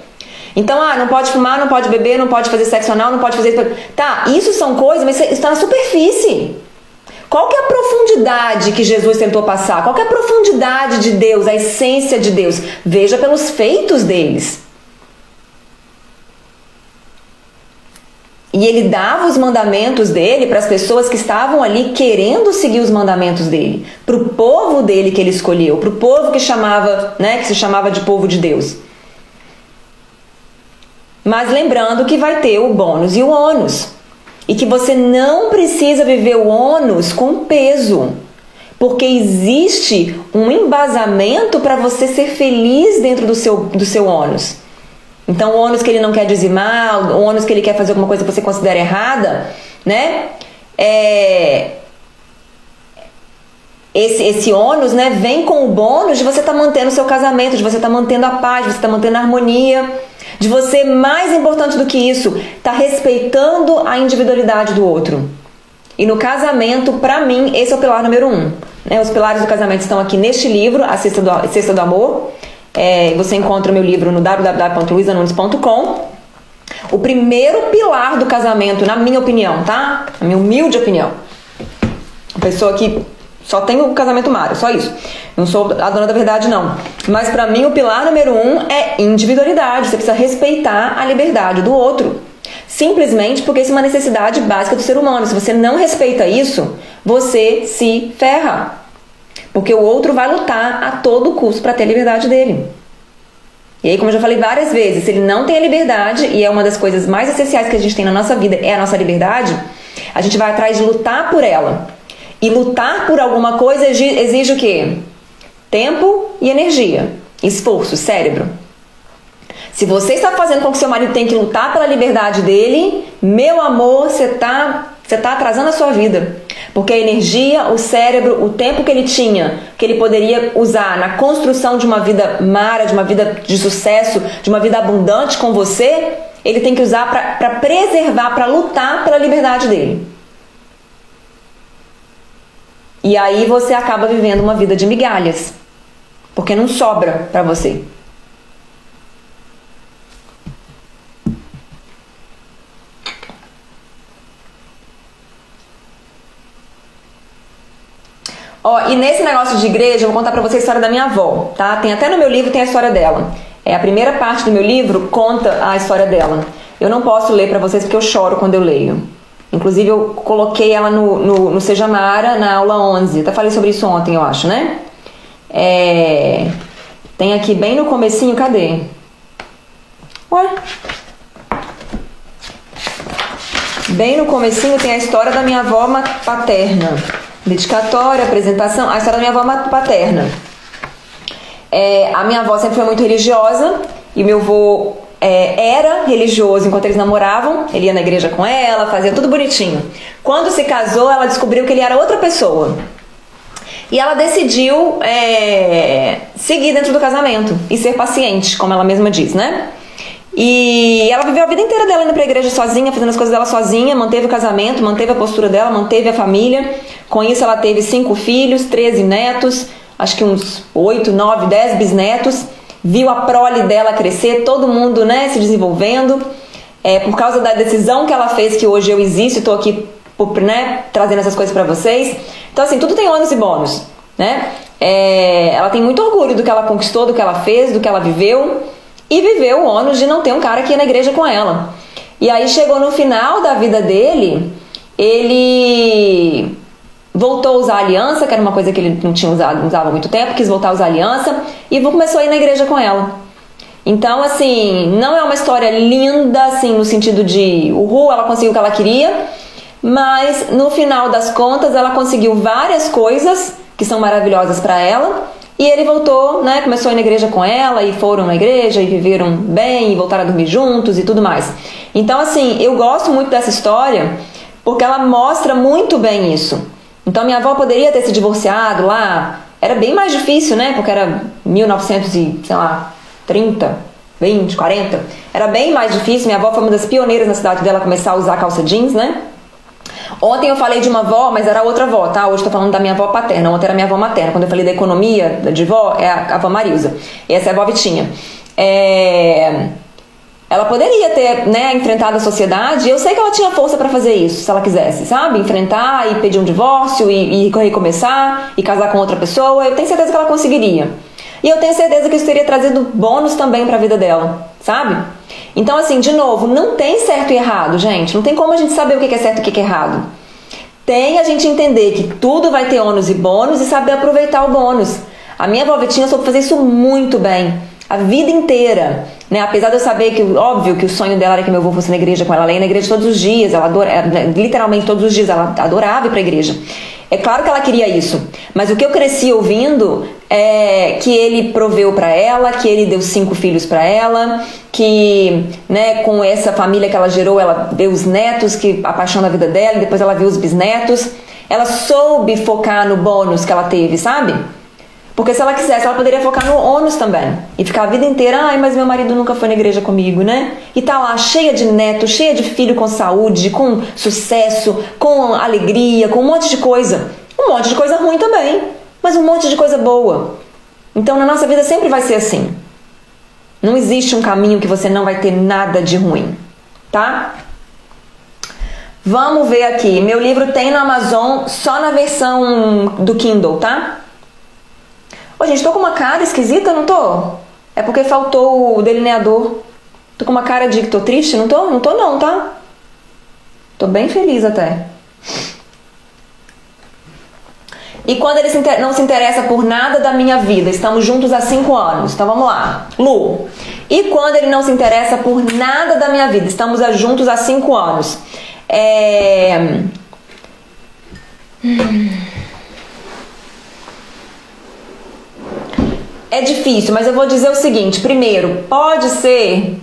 Então, ah, não pode fumar, não pode beber, não pode fazer sexo anal, não pode fazer. Tá, isso são coisas, mas isso está na superfície. Qual é a profundidade que Jesus tentou passar? Qual é a profundidade de Deus, a essência de Deus? Veja pelos feitos deles. E ele dava os mandamentos dele para as pessoas que estavam ali querendo seguir os mandamentos dele, para o povo dele que ele escolheu, para o povo que chamava, né, que se chamava de povo de Deus. Mas lembrando que vai ter o bônus e o ônus e que você não precisa viver o ônus com peso, porque existe um embasamento para você ser feliz dentro do seu, do seu ônus. Então, o ônus que ele não quer dizimar, o ônus que ele quer fazer alguma coisa que você considera errada, né? É, esse, esse ônus né, vem com o bônus de você estar tá mantendo o seu casamento, de você estar tá mantendo a paz, de você estar tá mantendo a harmonia de você, mais importante do que isso, tá respeitando a individualidade do outro. E no casamento, para mim, esse é o pilar número um. Né? Os pilares do casamento estão aqui neste livro, A Cesta do, Cesta do Amor. É, você encontra meu livro no www.luisanunes.com. O primeiro pilar do casamento, na minha opinião, tá? Na minha humilde opinião. A pessoa que só tem o casamento Mário, só isso. Não sou a dona da verdade, não. Mas para mim o pilar número um é individualidade. Você precisa respeitar a liberdade do outro. Simplesmente porque isso é uma necessidade básica do ser humano. Se você não respeita isso, você se ferra. Porque o outro vai lutar a todo custo para ter a liberdade dele. E aí, como eu já falei várias vezes, se ele não tem a liberdade, e é uma das coisas mais essenciais que a gente tem na nossa vida, é a nossa liberdade, a gente vai atrás de lutar por ela. E lutar por alguma coisa exige o quê? Tempo e energia. Esforço, cérebro. Se você está fazendo com que seu marido tenha que lutar pela liberdade dele, meu amor, você está você tá atrasando a sua vida. Porque a energia, o cérebro, o tempo que ele tinha, que ele poderia usar na construção de uma vida mara, de uma vida de sucesso, de uma vida abundante com você, ele tem que usar para preservar, para lutar pela liberdade dele. E aí você acaba vivendo uma vida de migalhas, porque não sobra para você. Ó, e nesse negócio de igreja, eu vou contar pra você a história da minha avó, tá? Tem até no meu livro tem a história dela. É a primeira parte do meu livro conta a história dela. Eu não posso ler para vocês porque eu choro quando eu leio. Inclusive eu coloquei ela no, no, no Sejamara na aula 11. Até falei sobre isso ontem, eu acho, né? É... Tem aqui bem no comecinho, cadê? Ué? Bem no comecinho tem a história da minha avó paterna. Dedicatória, apresentação, a história da minha avó paterna. É, a minha avó sempre foi muito religiosa e meu avô é, era religioso enquanto eles namoravam, ele ia na igreja com ela, fazia tudo bonitinho. Quando se casou, ela descobriu que ele era outra pessoa. E ela decidiu é, seguir dentro do casamento e ser paciente, como ela mesma diz, né? E ela viveu a vida inteira dela indo pra igreja sozinha, fazendo as coisas dela sozinha, manteve o casamento, manteve a postura dela, manteve a família. Com isso, ela teve cinco filhos, 13 netos, acho que uns 8, 9, 10 bisnetos. Viu a prole dela crescer, todo mundo né, se desenvolvendo. É, por causa da decisão que ela fez, que hoje eu existo e estou aqui né, trazendo essas coisas para vocês. Então, assim, tudo tem ônus e bônus. Né? É, ela tem muito orgulho do que ela conquistou, do que ela fez, do que ela viveu e viveu o ônus de não ter um cara ia na igreja com ela. E aí chegou no final da vida dele, ele voltou a usar aliança, que era uma coisa que ele não tinha usado, usava há muito tempo, quis voltar a usar aliança e começou a ir na igreja com ela. Então, assim, não é uma história linda, assim, no sentido de uhul, ela conseguiu o que ela queria, mas no final das contas ela conseguiu várias coisas que são maravilhosas para ela e ele voltou, né? Começou a ir na igreja com ela e foram na igreja e viveram bem e voltaram a dormir juntos e tudo mais. Então, assim, eu gosto muito dessa história porque ela mostra muito bem isso. Então, minha avó poderia ter se divorciado lá. Era bem mais difícil, né? Porque era 1930, 20, 40. Era bem mais difícil. Minha avó foi uma das pioneiras na cidade dela começar a usar calça jeans, né? Ontem eu falei de uma avó, mas era outra avó, tá? Hoje eu tô falando da minha avó paterna. Ontem era minha avó materna. Quando eu falei da economia de vó, é a avó Marilza. Essa é a avó Vitinha. É... Ela poderia ter, né, enfrentado a sociedade. Eu sei que ela tinha força para fazer isso, se ela quisesse, sabe? Enfrentar e pedir um divórcio e, e recomeçar e casar com outra pessoa. Eu tenho certeza que ela conseguiria. E eu tenho certeza que isso teria trazido bônus também para a vida dela, sabe? Então, assim, de novo, não tem certo e errado, gente. Não tem como a gente saber o que é certo e o que é errado. Tem a gente entender que tudo vai ter ônus e bônus e saber aproveitar o bônus. A minha avó soube fazer isso muito bem, a vida inteira. Né? Apesar de eu saber que, óbvio, que o sonho dela era que meu avô fosse na igreja com ela, ela ia na igreja todos os dias, ela adorava, né, literalmente todos os dias, ela adorava ir para a igreja. É claro que ela queria isso, mas o que eu cresci ouvindo é que ele proveu para ela, que ele deu cinco filhos para ela, que né, com essa família que ela gerou, ela deu os netos, que a paixão da vida dela, depois ela viu os bisnetos. Ela soube focar no bônus que ela teve, sabe? Porque se ela quisesse, ela poderia focar no ônus também. E ficar a vida inteira, ai, mas meu marido nunca foi na igreja comigo, né? E tá lá cheia de neto, cheia de filho com saúde, com sucesso, com alegria, com um monte de coisa. Um monte de coisa ruim também, mas um monte de coisa boa. Então na nossa vida sempre vai ser assim. Não existe um caminho que você não vai ter nada de ruim, tá? Vamos ver aqui. Meu livro tem no Amazon só na versão do Kindle, tá? Ô, gente, tô com uma cara esquisita, não tô? É porque faltou o delineador. Tô com uma cara de que tô triste, não tô? Não tô não, tá? Tô bem feliz até. E quando ele não se interessa por nada da minha vida, estamos juntos há cinco anos. Então vamos lá. Lu. E quando ele não se interessa por nada da minha vida, estamos juntos há cinco anos. É. Hum. É difícil, mas eu vou dizer o seguinte: primeiro, pode ser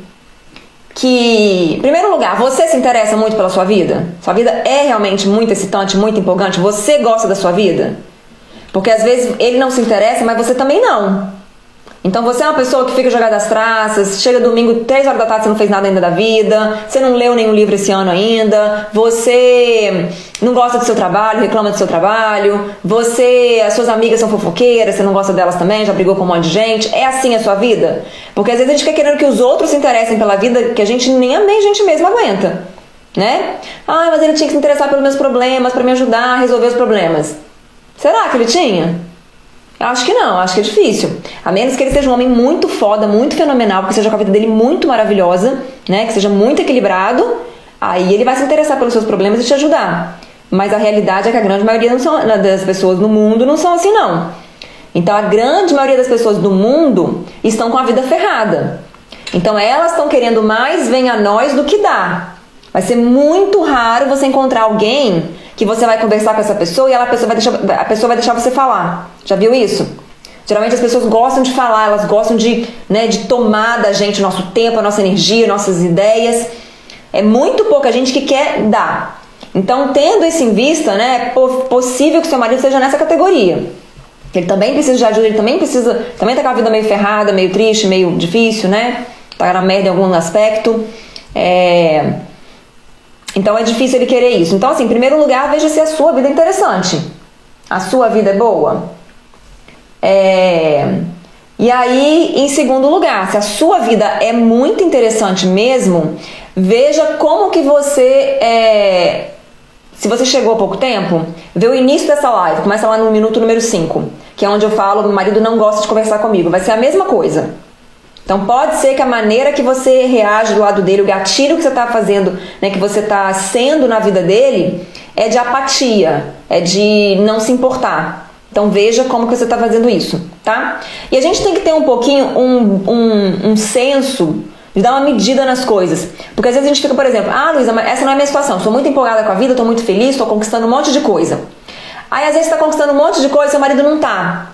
que, em primeiro lugar, você se interessa muito pela sua vida? Sua vida é realmente muito excitante, muito empolgante? Você gosta da sua vida? Porque às vezes ele não se interessa, mas você também não. Então você é uma pessoa que fica jogada às traças, chega domingo, 3 horas da tarde, você não fez nada ainda da vida, você não leu nenhum livro esse ano ainda, você não gosta do seu trabalho, reclama do seu trabalho, você, as suas amigas são fofoqueiras, você não gosta delas também, já brigou com um monte de gente. É assim a sua vida? Porque às vezes a gente fica querendo que os outros se interessem pela vida que a gente nem, a gente mesmo aguenta, né? Ah, mas ele tinha que se interessar pelos meus problemas, para me ajudar a resolver os problemas. Será que ele tinha? Acho que não, acho que é difícil. A menos que ele seja um homem muito foda, muito fenomenal, que seja com a vida dele muito maravilhosa, né? Que seja muito equilibrado, aí ele vai se interessar pelos seus problemas e te ajudar. Mas a realidade é que a grande maioria são, das pessoas no mundo não são assim, não. Então a grande maioria das pessoas do mundo estão com a vida ferrada. Então elas estão querendo mais vem a nós do que dá. Vai ser muito raro você encontrar alguém que você vai conversar com essa pessoa e ela, a, pessoa vai deixar, a pessoa vai deixar você falar. Já viu isso? Geralmente as pessoas gostam de falar, elas gostam de, né, de tomar da gente o nosso tempo, a nossa energia, nossas ideias. É muito pouca gente que quer dar. Então, tendo isso em vista, né, é possível que seu marido seja nessa categoria. Ele também precisa de ajuda, ele também precisa, também tá com a vida meio ferrada, meio triste, meio difícil, né? Tá na merda em algum aspecto. É... Então é difícil ele querer isso. Então, assim, em primeiro lugar, veja se a sua vida é interessante. A sua vida é boa. É... E aí, em segundo lugar, se a sua vida é muito interessante mesmo, veja como que você é... Se você chegou há pouco tempo, vê o início dessa live, começa lá no minuto número 5, que é onde eu falo, meu marido não gosta de conversar comigo. Vai ser a mesma coisa. Então pode ser que a maneira que você reage do lado dele, o gatilho que você está fazendo, né, que você está sendo na vida dele, é de apatia, é de não se importar. Então veja como que você está fazendo isso, tá? E a gente tem que ter um pouquinho um, um, um senso de dar uma medida nas coisas. Porque às vezes a gente fica, por exemplo, ah, Luísa, essa não é a minha situação, sou muito empolgada com a vida, estou muito feliz, estou conquistando um monte de coisa. Aí às vezes está conquistando um monte de coisa, seu marido não tá.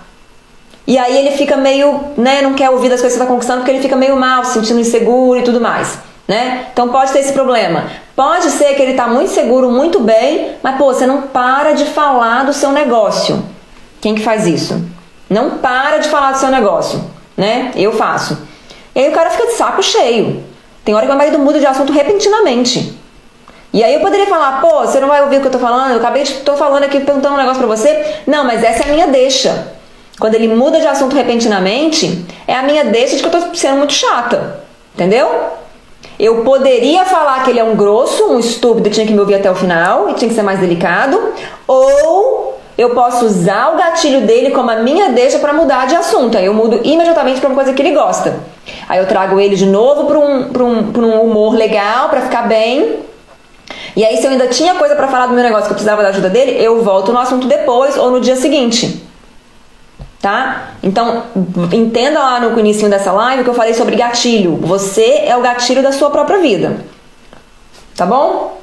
E aí ele fica meio, né, não quer ouvir das coisas que você está conquistando porque ele fica meio mal, se sentindo inseguro e tudo mais. Né? Então pode ter esse problema. Pode ser que ele está muito seguro, muito bem, mas pô, você não para de falar do seu negócio. Quem que faz isso? Não para de falar do seu negócio, né? Eu faço. E aí o cara fica de saco cheio. Tem hora que o marido muda de assunto repentinamente. E aí eu poderia falar, pô, você não vai ouvir o que eu tô falando? Eu acabei de tô falando aqui, perguntando um negócio pra você. Não, mas essa é a minha deixa. Quando ele muda de assunto repentinamente, é a minha deixa de que eu tô sendo muito chata. Entendeu? Eu poderia falar que ele é um grosso, um estúpido, tinha que me ouvir até o final e tinha que ser mais delicado, ou eu posso usar o gatilho dele como a minha deixa para mudar de assunto. Aí eu mudo imediatamente para uma coisa que ele gosta. Aí eu trago ele de novo para um, um, um humor legal, para ficar bem. E aí, se eu ainda tinha coisa para falar do meu negócio que eu precisava da ajuda dele, eu volto no assunto depois ou no dia seguinte tá? Então, entenda lá no início dessa live que eu falei sobre gatilho. Você é o gatilho da sua própria vida. Tá bom?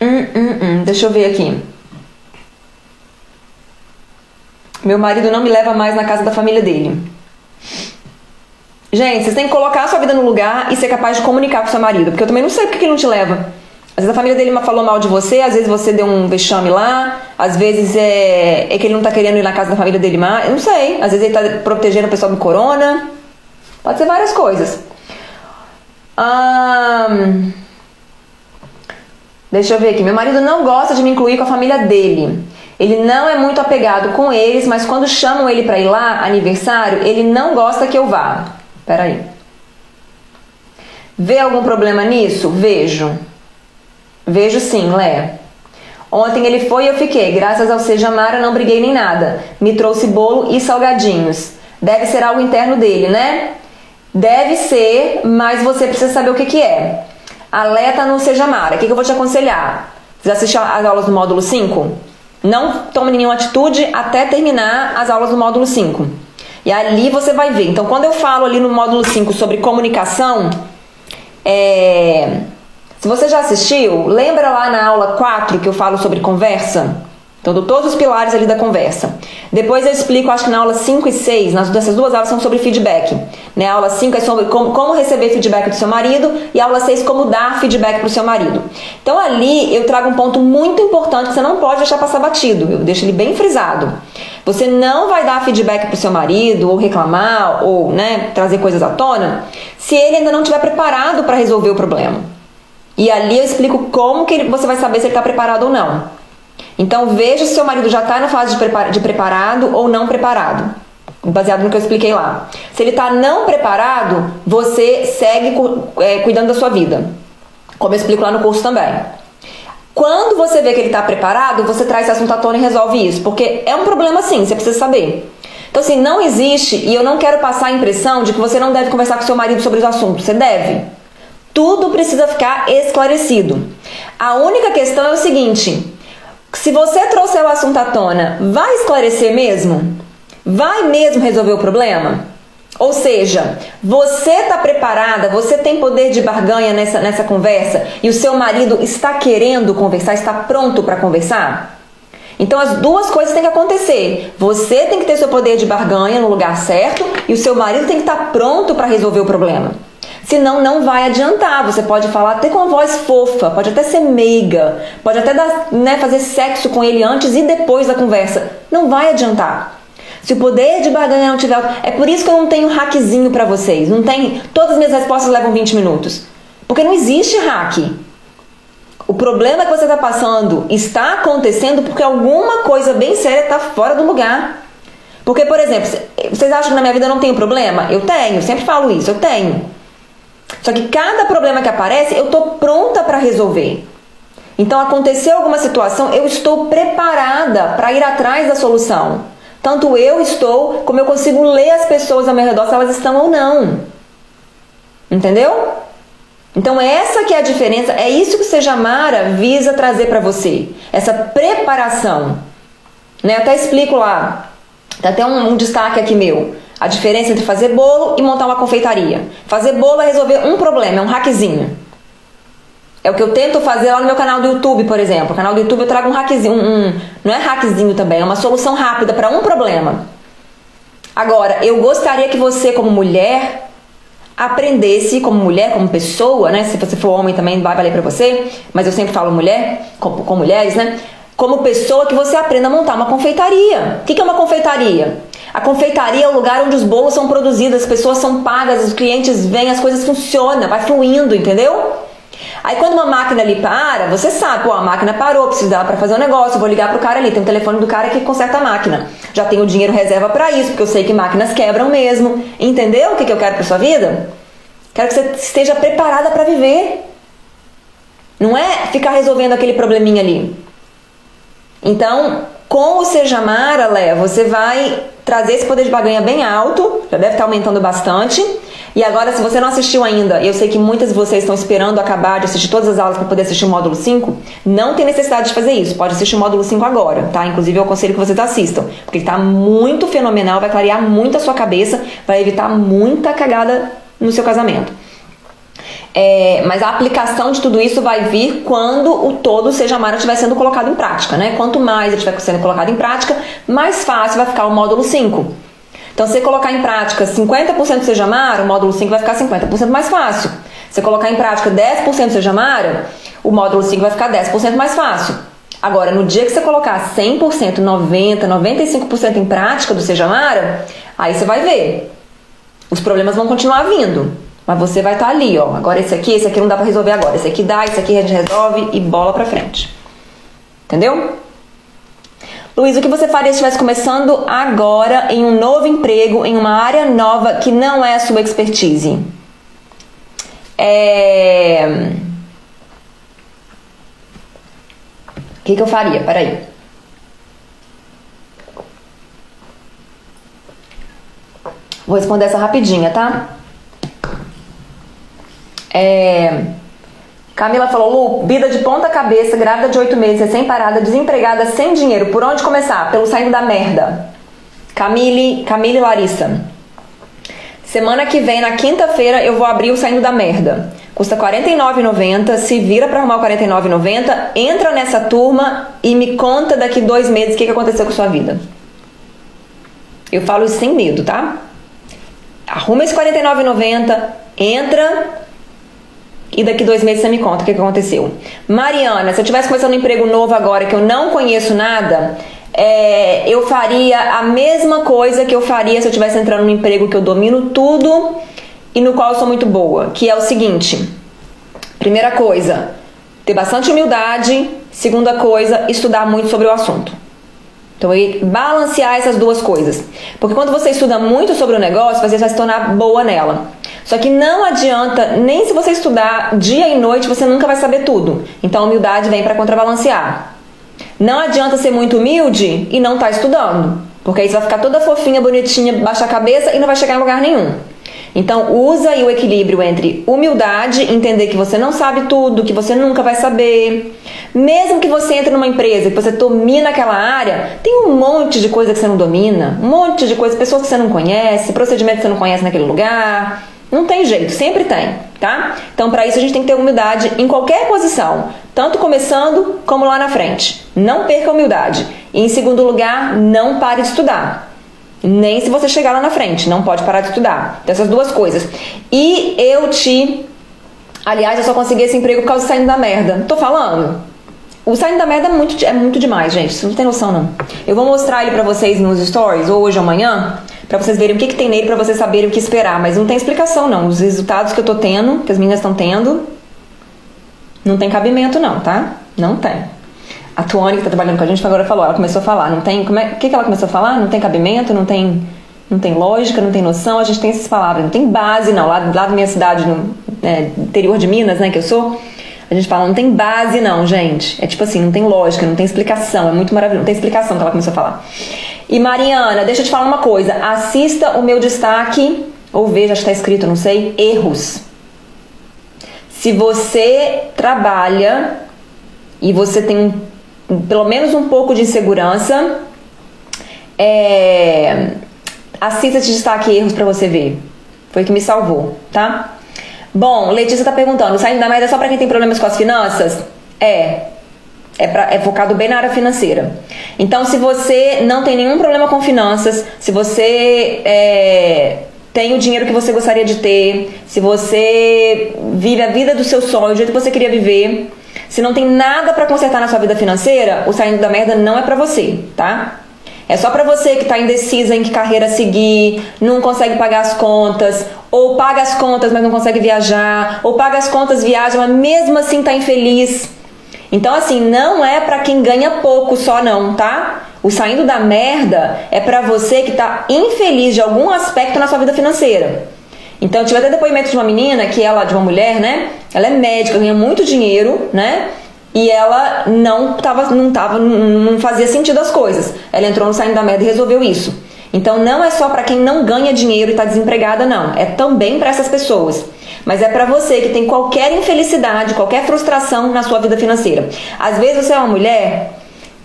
Hum, hum, hum. Deixa eu ver aqui. Meu marido não me leva mais na casa da família dele. Gente, vocês têm que colocar a sua vida no lugar e ser capaz de comunicar com seu marido, porque eu também não sei porque ele não te leva. Às vezes a família dele falou mal de você, às vezes você deu um vexame lá, às vezes é, é que ele não tá querendo ir na casa da família dele mais, eu não sei. Às vezes ele tá protegendo o pessoal do corona. Pode ser várias coisas. Hum, deixa eu ver aqui. Meu marido não gosta de me incluir com a família dele. Ele não é muito apegado com eles, mas quando chamam ele para ir lá, aniversário, ele não gosta que eu vá. Peraí. Vê algum problema nisso? Vejo. Vejo sim, Lé. Ontem ele foi e eu fiquei. Graças ao Seja Mara não briguei nem nada. Me trouxe bolo e salgadinhos. Deve ser algo interno dele, né? Deve ser, mas você precisa saber o que, que é. A Lé tá no Seja Mara. O que, que eu vou te aconselhar? Você assistiu as aulas do módulo 5? Não tome nenhuma atitude até terminar as aulas do módulo 5. E ali você vai ver. Então, quando eu falo ali no módulo 5 sobre comunicação, é se você já assistiu, lembra lá na aula 4 que eu falo sobre conversa? Então, dou todos os pilares ali da conversa. Depois eu explico, acho que na aula 5 e 6, nas dessas duas aulas são sobre feedback. Né? A aula 5 é sobre como, como receber feedback do seu marido e a aula 6 como dar feedback para o seu marido. Então, ali eu trago um ponto muito importante que você não pode deixar passar batido. Eu deixo ele bem frisado. Você não vai dar feedback para o seu marido, ou reclamar, ou né, trazer coisas à tona, se ele ainda não estiver preparado para resolver o problema. E ali eu explico como que ele, você vai saber se ele está preparado ou não. Então veja se seu marido já está na fase de, preparado ou não preparado baseado no que eu expliquei lá. Se ele está não preparado, você segue é, cuidando da sua vida, como eu explico lá no curso também. Quando você vê que ele está preparado, você traz esse assunto à tona e resolve isso, porque é um problema sim, você precisa saber. Então, assim, não existe, e eu não quero passar a impressão de que você não deve conversar com seu marido sobre os assuntos. Você deve. Tudo precisa ficar esclarecido. A única questão é o seguinte: se você trouxer o assunto à tona, vai esclarecer mesmo? Vai mesmo resolver o problema? Ou seja, você está preparada, você tem poder de barganha nessa, nessa conversa e o seu marido está querendo conversar, está pronto para conversar? Então as duas coisas têm que acontecer. Você tem que ter seu poder de barganha no lugar certo e o seu marido tem que estar pronto para resolver o problema. Senão não vai adiantar. Você pode falar até com a voz fofa, pode até ser meiga, pode até dar, né, fazer sexo com ele antes e depois da conversa. Não vai adiantar. Se o poder de barganha não tiver. É por isso que eu não tenho hackzinho para vocês. Não tem. Todas as minhas respostas levam 20 minutos. Porque não existe hack. O problema que você está passando está acontecendo porque alguma coisa bem séria está fora do lugar. Porque, por exemplo, vocês acham que na minha vida não tem problema? Eu tenho, sempre falo isso, eu tenho. Só que cada problema que aparece, eu estou pronta para resolver. Então, aconteceu alguma situação, eu estou preparada para ir atrás da solução. Tanto eu estou, como eu consigo ler as pessoas ao meu redor se elas estão ou não. Entendeu? Então essa que é a diferença, é isso que o Seja Mara visa trazer para você, essa preparação. Né? Eu até explico lá, tá até um, um destaque aqui meu. A diferença entre fazer bolo e montar uma confeitaria. Fazer bolo é resolver um problema, é um hackzinho. É o que eu tento fazer lá no meu canal do YouTube, por exemplo. No canal do YouTube eu trago um hackzinho, um, um não é hackzinho também, é uma solução rápida para um problema. Agora, eu gostaria que você, como mulher, aprendesse como mulher, como pessoa, né? Se você for homem também vai valer para você, mas eu sempre falo mulher, com, com mulheres, né? Como pessoa que você aprenda a montar uma confeitaria. O que é uma confeitaria? A confeitaria é o lugar onde os bolos são produzidos, as pessoas são pagas, os clientes vêm, as coisas funcionam, vai fluindo, entendeu? Aí quando uma máquina ali para, você sabe, pô, a máquina parou, preciso dela para fazer um negócio, vou ligar pro cara ali, tem o telefone do cara que conserta a máquina. Já tenho dinheiro reserva para isso, porque eu sei que máquinas quebram mesmo. Entendeu o que, que eu quero para sua vida? Quero que você esteja preparada para viver. Não é ficar resolvendo aquele probleminha ali. Então, com o Seja Mara, Léa, você vai trazer esse poder de barganha bem alto, já deve estar aumentando bastante. E agora, se você não assistiu ainda, eu sei que muitas de vocês estão esperando acabar de assistir todas as aulas para poder assistir o módulo 5, não tem necessidade de fazer isso, pode assistir o módulo 5 agora, tá? Inclusive eu aconselho que vocês assistam, porque ele está muito fenomenal, vai clarear muito a sua cabeça, vai evitar muita cagada no seu casamento. É, mas a aplicação de tudo isso vai vir quando o todo seja Mara estiver sendo colocado em prática, né? Quanto mais ele estiver sendo colocado em prática, mais fácil vai ficar o módulo 5. Então, se você colocar em prática 50% do Seja Mara, o módulo 5 vai ficar 50% mais fácil. Se você colocar em prática 10% do Seja Mara, o módulo 5 vai ficar 10% mais fácil. Agora, no dia que você colocar 100%, 90%, 95% em prática do Seja Mara, aí você vai ver. Os problemas vão continuar vindo. Mas você vai estar tá ali, ó. Agora esse aqui, esse aqui não dá pra resolver agora. Esse aqui dá, esse aqui a gente resolve e bola pra frente. Entendeu? Luiz, o que você faria se estivesse começando agora em um novo emprego, em uma área nova que não é a sua expertise? É... O que, que eu faria? Peraí. Vou responder essa rapidinha, tá? É... Camila falou, Lu, vida de ponta cabeça, grávida de oito meses, sem parada, desempregada, sem dinheiro. Por onde começar? Pelo saindo da merda. Camille, Camille Larissa. Semana que vem, na quinta-feira, eu vou abrir o Saindo da Merda. Custa R$ 49,90. Se vira para arrumar R$ 49,90. Entra nessa turma e me conta daqui dois meses o que, que aconteceu com sua vida. Eu falo isso sem medo, tá? Arruma esse R$ 49,90. Entra e daqui dois meses você me conta o que, aconteceu. Mariana, se eu tivesse começando um emprego novo agora que eu não conheço nada, é, eu faria a mesma coisa que eu faria se eu tivesse entrando num emprego que eu domino tudo e no qual eu sou muito boa, que é o seguinte: primeira coisa, ter bastante humildade, segunda coisa, estudar muito sobre o assunto. Então, balancear essas duas coisas. Porque quando você estuda muito sobre o negócio, você vai se tornar boa nela. Só que não adianta, nem se você estudar dia e noite, você nunca vai saber tudo. Então, a humildade vem para contrabalancear. Não adianta ser muito humilde e não estar tá estudando. Porque aí você vai ficar toda fofinha, bonitinha, baixa a cabeça e não vai chegar em lugar nenhum. Então, usa aí o equilíbrio entre humildade, entender que você não sabe tudo, que você nunca vai saber. Mesmo que você entre numa empresa que você domina aquela área, tem um monte de coisa que você não domina, um monte de coisa, pessoas que você não conhece, procedimentos que você não conhece naquele lugar. Não tem jeito, sempre tem, tá? Então, para isso a gente tem que ter humildade em qualquer posição, tanto começando como lá na frente. Não perca a humildade. E em segundo lugar, não pare de estudar. Nem se você chegar lá na frente, não pode parar de estudar. Então, essas duas coisas. E eu te. Aliás, eu só consegui esse emprego por causa do saindo da merda. Tô falando? O saindo da merda é muito, é muito demais, gente. Você não tem noção, não. Eu vou mostrar ele pra vocês nos stories, ou hoje ou amanhã, pra vocês verem o que, que tem nele, pra vocês saberem o que esperar. Mas não tem explicação, não. Os resultados que eu tô tendo, que as meninas estão tendo, não tem cabimento, não, tá? Não tem. A Tuane, que tá trabalhando com a gente, agora falou, ela começou a falar, não tem. Como é, o que, que ela começou a falar? Não tem cabimento, não tem, não tem lógica, não tem noção, a gente tem essas palavras, não tem base, não. Lá, lá da minha cidade, no é, interior de Minas, né, que eu sou, a gente fala, não tem base, não, gente. É tipo assim, não tem lógica, não tem explicação, é muito maravilhoso, não tem explicação que ela começou a falar. E Mariana, deixa eu te falar uma coisa, assista o meu destaque, ou veja, acho que tá escrito, não sei, erros. Se você trabalha e você tem pelo menos um pouco de insegurança, é, assista de destaque erros para você ver. Foi que me salvou, tá? Bom, Letícia tá perguntando, saindo da média só para quem tem problemas com as finanças? É. É, pra, é focado bem na área financeira. Então, se você não tem nenhum problema com finanças, se você é, tem o dinheiro que você gostaria de ter, se você vive a vida do seu sonho, do jeito que você queria viver, se não tem nada para consertar na sua vida financeira, o saindo da merda não é para você, tá? É só para você que tá indecisa em que carreira seguir, não consegue pagar as contas, ou paga as contas, mas não consegue viajar, ou paga as contas, viaja, mas mesmo assim tá infeliz. Então assim, não é para quem ganha pouco só não, tá? O saindo da merda é para você que tá infeliz de algum aspecto na sua vida financeira. Então, tive até depoimento de uma menina que ela, de uma mulher, né? Ela é médica, ganha muito dinheiro, né? E ela não tava, não tava, não fazia sentido as coisas. Ela entrou no saindo da merda e resolveu isso. Então não é só para quem não ganha dinheiro e está desempregada, não. É também para essas pessoas. Mas é para você que tem qualquer infelicidade, qualquer frustração na sua vida financeira. Às vezes você é uma mulher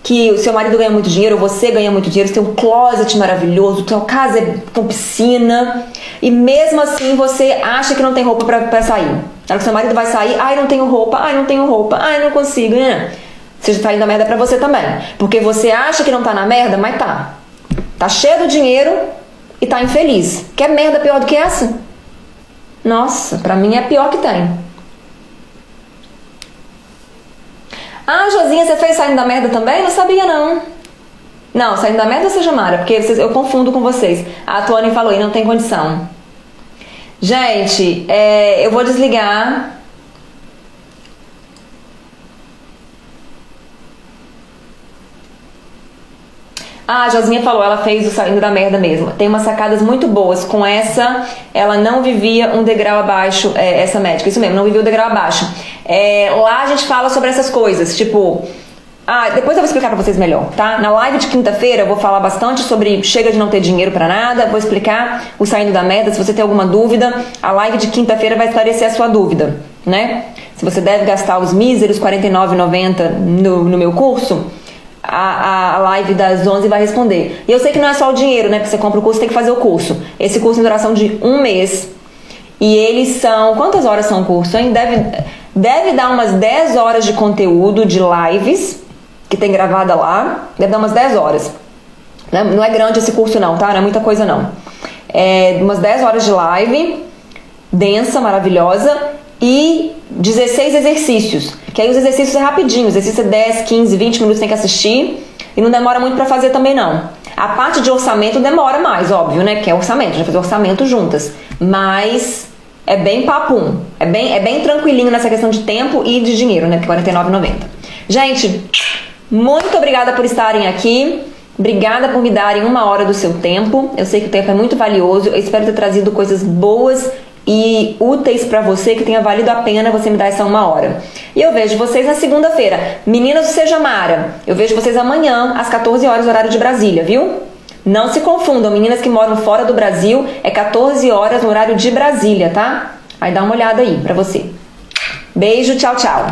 que o seu marido ganha muito dinheiro, você ganha muito dinheiro, você tem um closet maravilhoso, tua casa é com piscina, e mesmo assim você acha que não tem roupa para sair. Na hora que seu marido vai sair, ai, não tenho roupa, ai, não tenho roupa, ai, não consigo, né? Você já tá indo na merda pra você também. Porque você acha que não tá na merda, mas tá. Tá cheio do dinheiro e tá infeliz. Quer merda pior do que essa? Nossa, pra mim é a pior que tem. Ah, Josinha, você fez saindo da merda também? Não sabia, não. Não, saindo da merda ou seja Mara? Porque eu confundo com vocês. A Tony falou e não tem condição. Gente, é, eu vou desligar. Ah, a Josinha falou, ela fez o saindo da merda mesmo. Tem umas sacadas muito boas. Com essa, ela não vivia um degrau abaixo, é, essa médica. Isso mesmo, não vivia um degrau abaixo. É, lá a gente fala sobre essas coisas, tipo. Ah, depois eu vou explicar pra vocês melhor, tá? Na live de quinta-feira eu vou falar bastante sobre chega de não ter dinheiro para nada, vou explicar o saindo da meta, se você tem alguma dúvida, a live de quinta-feira vai esclarecer a sua dúvida, né? Se você deve gastar os míseros R$ 49,90 no, no meu curso, a, a live das 11 vai responder. E eu sei que não é só o dinheiro, né? Porque você compra o curso, tem que fazer o curso. Esse curso em duração de um mês E eles são. Quantas horas são o curso, hein? Deve, deve dar umas 10 horas de conteúdo de lives que tem gravada lá. Deve dar umas 10 horas. Né? Não é grande esse curso, não, tá? Não é muita coisa, não. É umas 10 horas de live, densa, maravilhosa, e 16 exercícios. Que aí os exercícios é rapidinho, o exercício é 10, 15, 20 minutos tem que assistir e não demora muito para fazer também não. A parte de orçamento demora mais, óbvio, né? Que é orçamento, a gente orçamento juntas. Mas é bem papum, é bem, é bem tranquilinho nessa questão de tempo e de dinheiro, né? Que é R$49,90. Gente, muito obrigada por estarem aqui. Obrigada por me darem uma hora do seu tempo. Eu sei que o tempo é muito valioso. Eu espero ter trazido coisas boas e úteis para você que tenha valido a pena você me dar essa uma hora. E eu vejo vocês na segunda-feira. Meninas do Seja Mara, eu vejo vocês amanhã às 14 horas horário de Brasília, viu? Não se confundam, meninas que moram fora do Brasil, é 14 horas no horário de Brasília, tá? Aí dá uma olhada aí pra você. Beijo, tchau, tchau.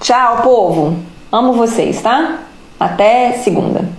Tchau, povo. Amo vocês, tá? Até segunda.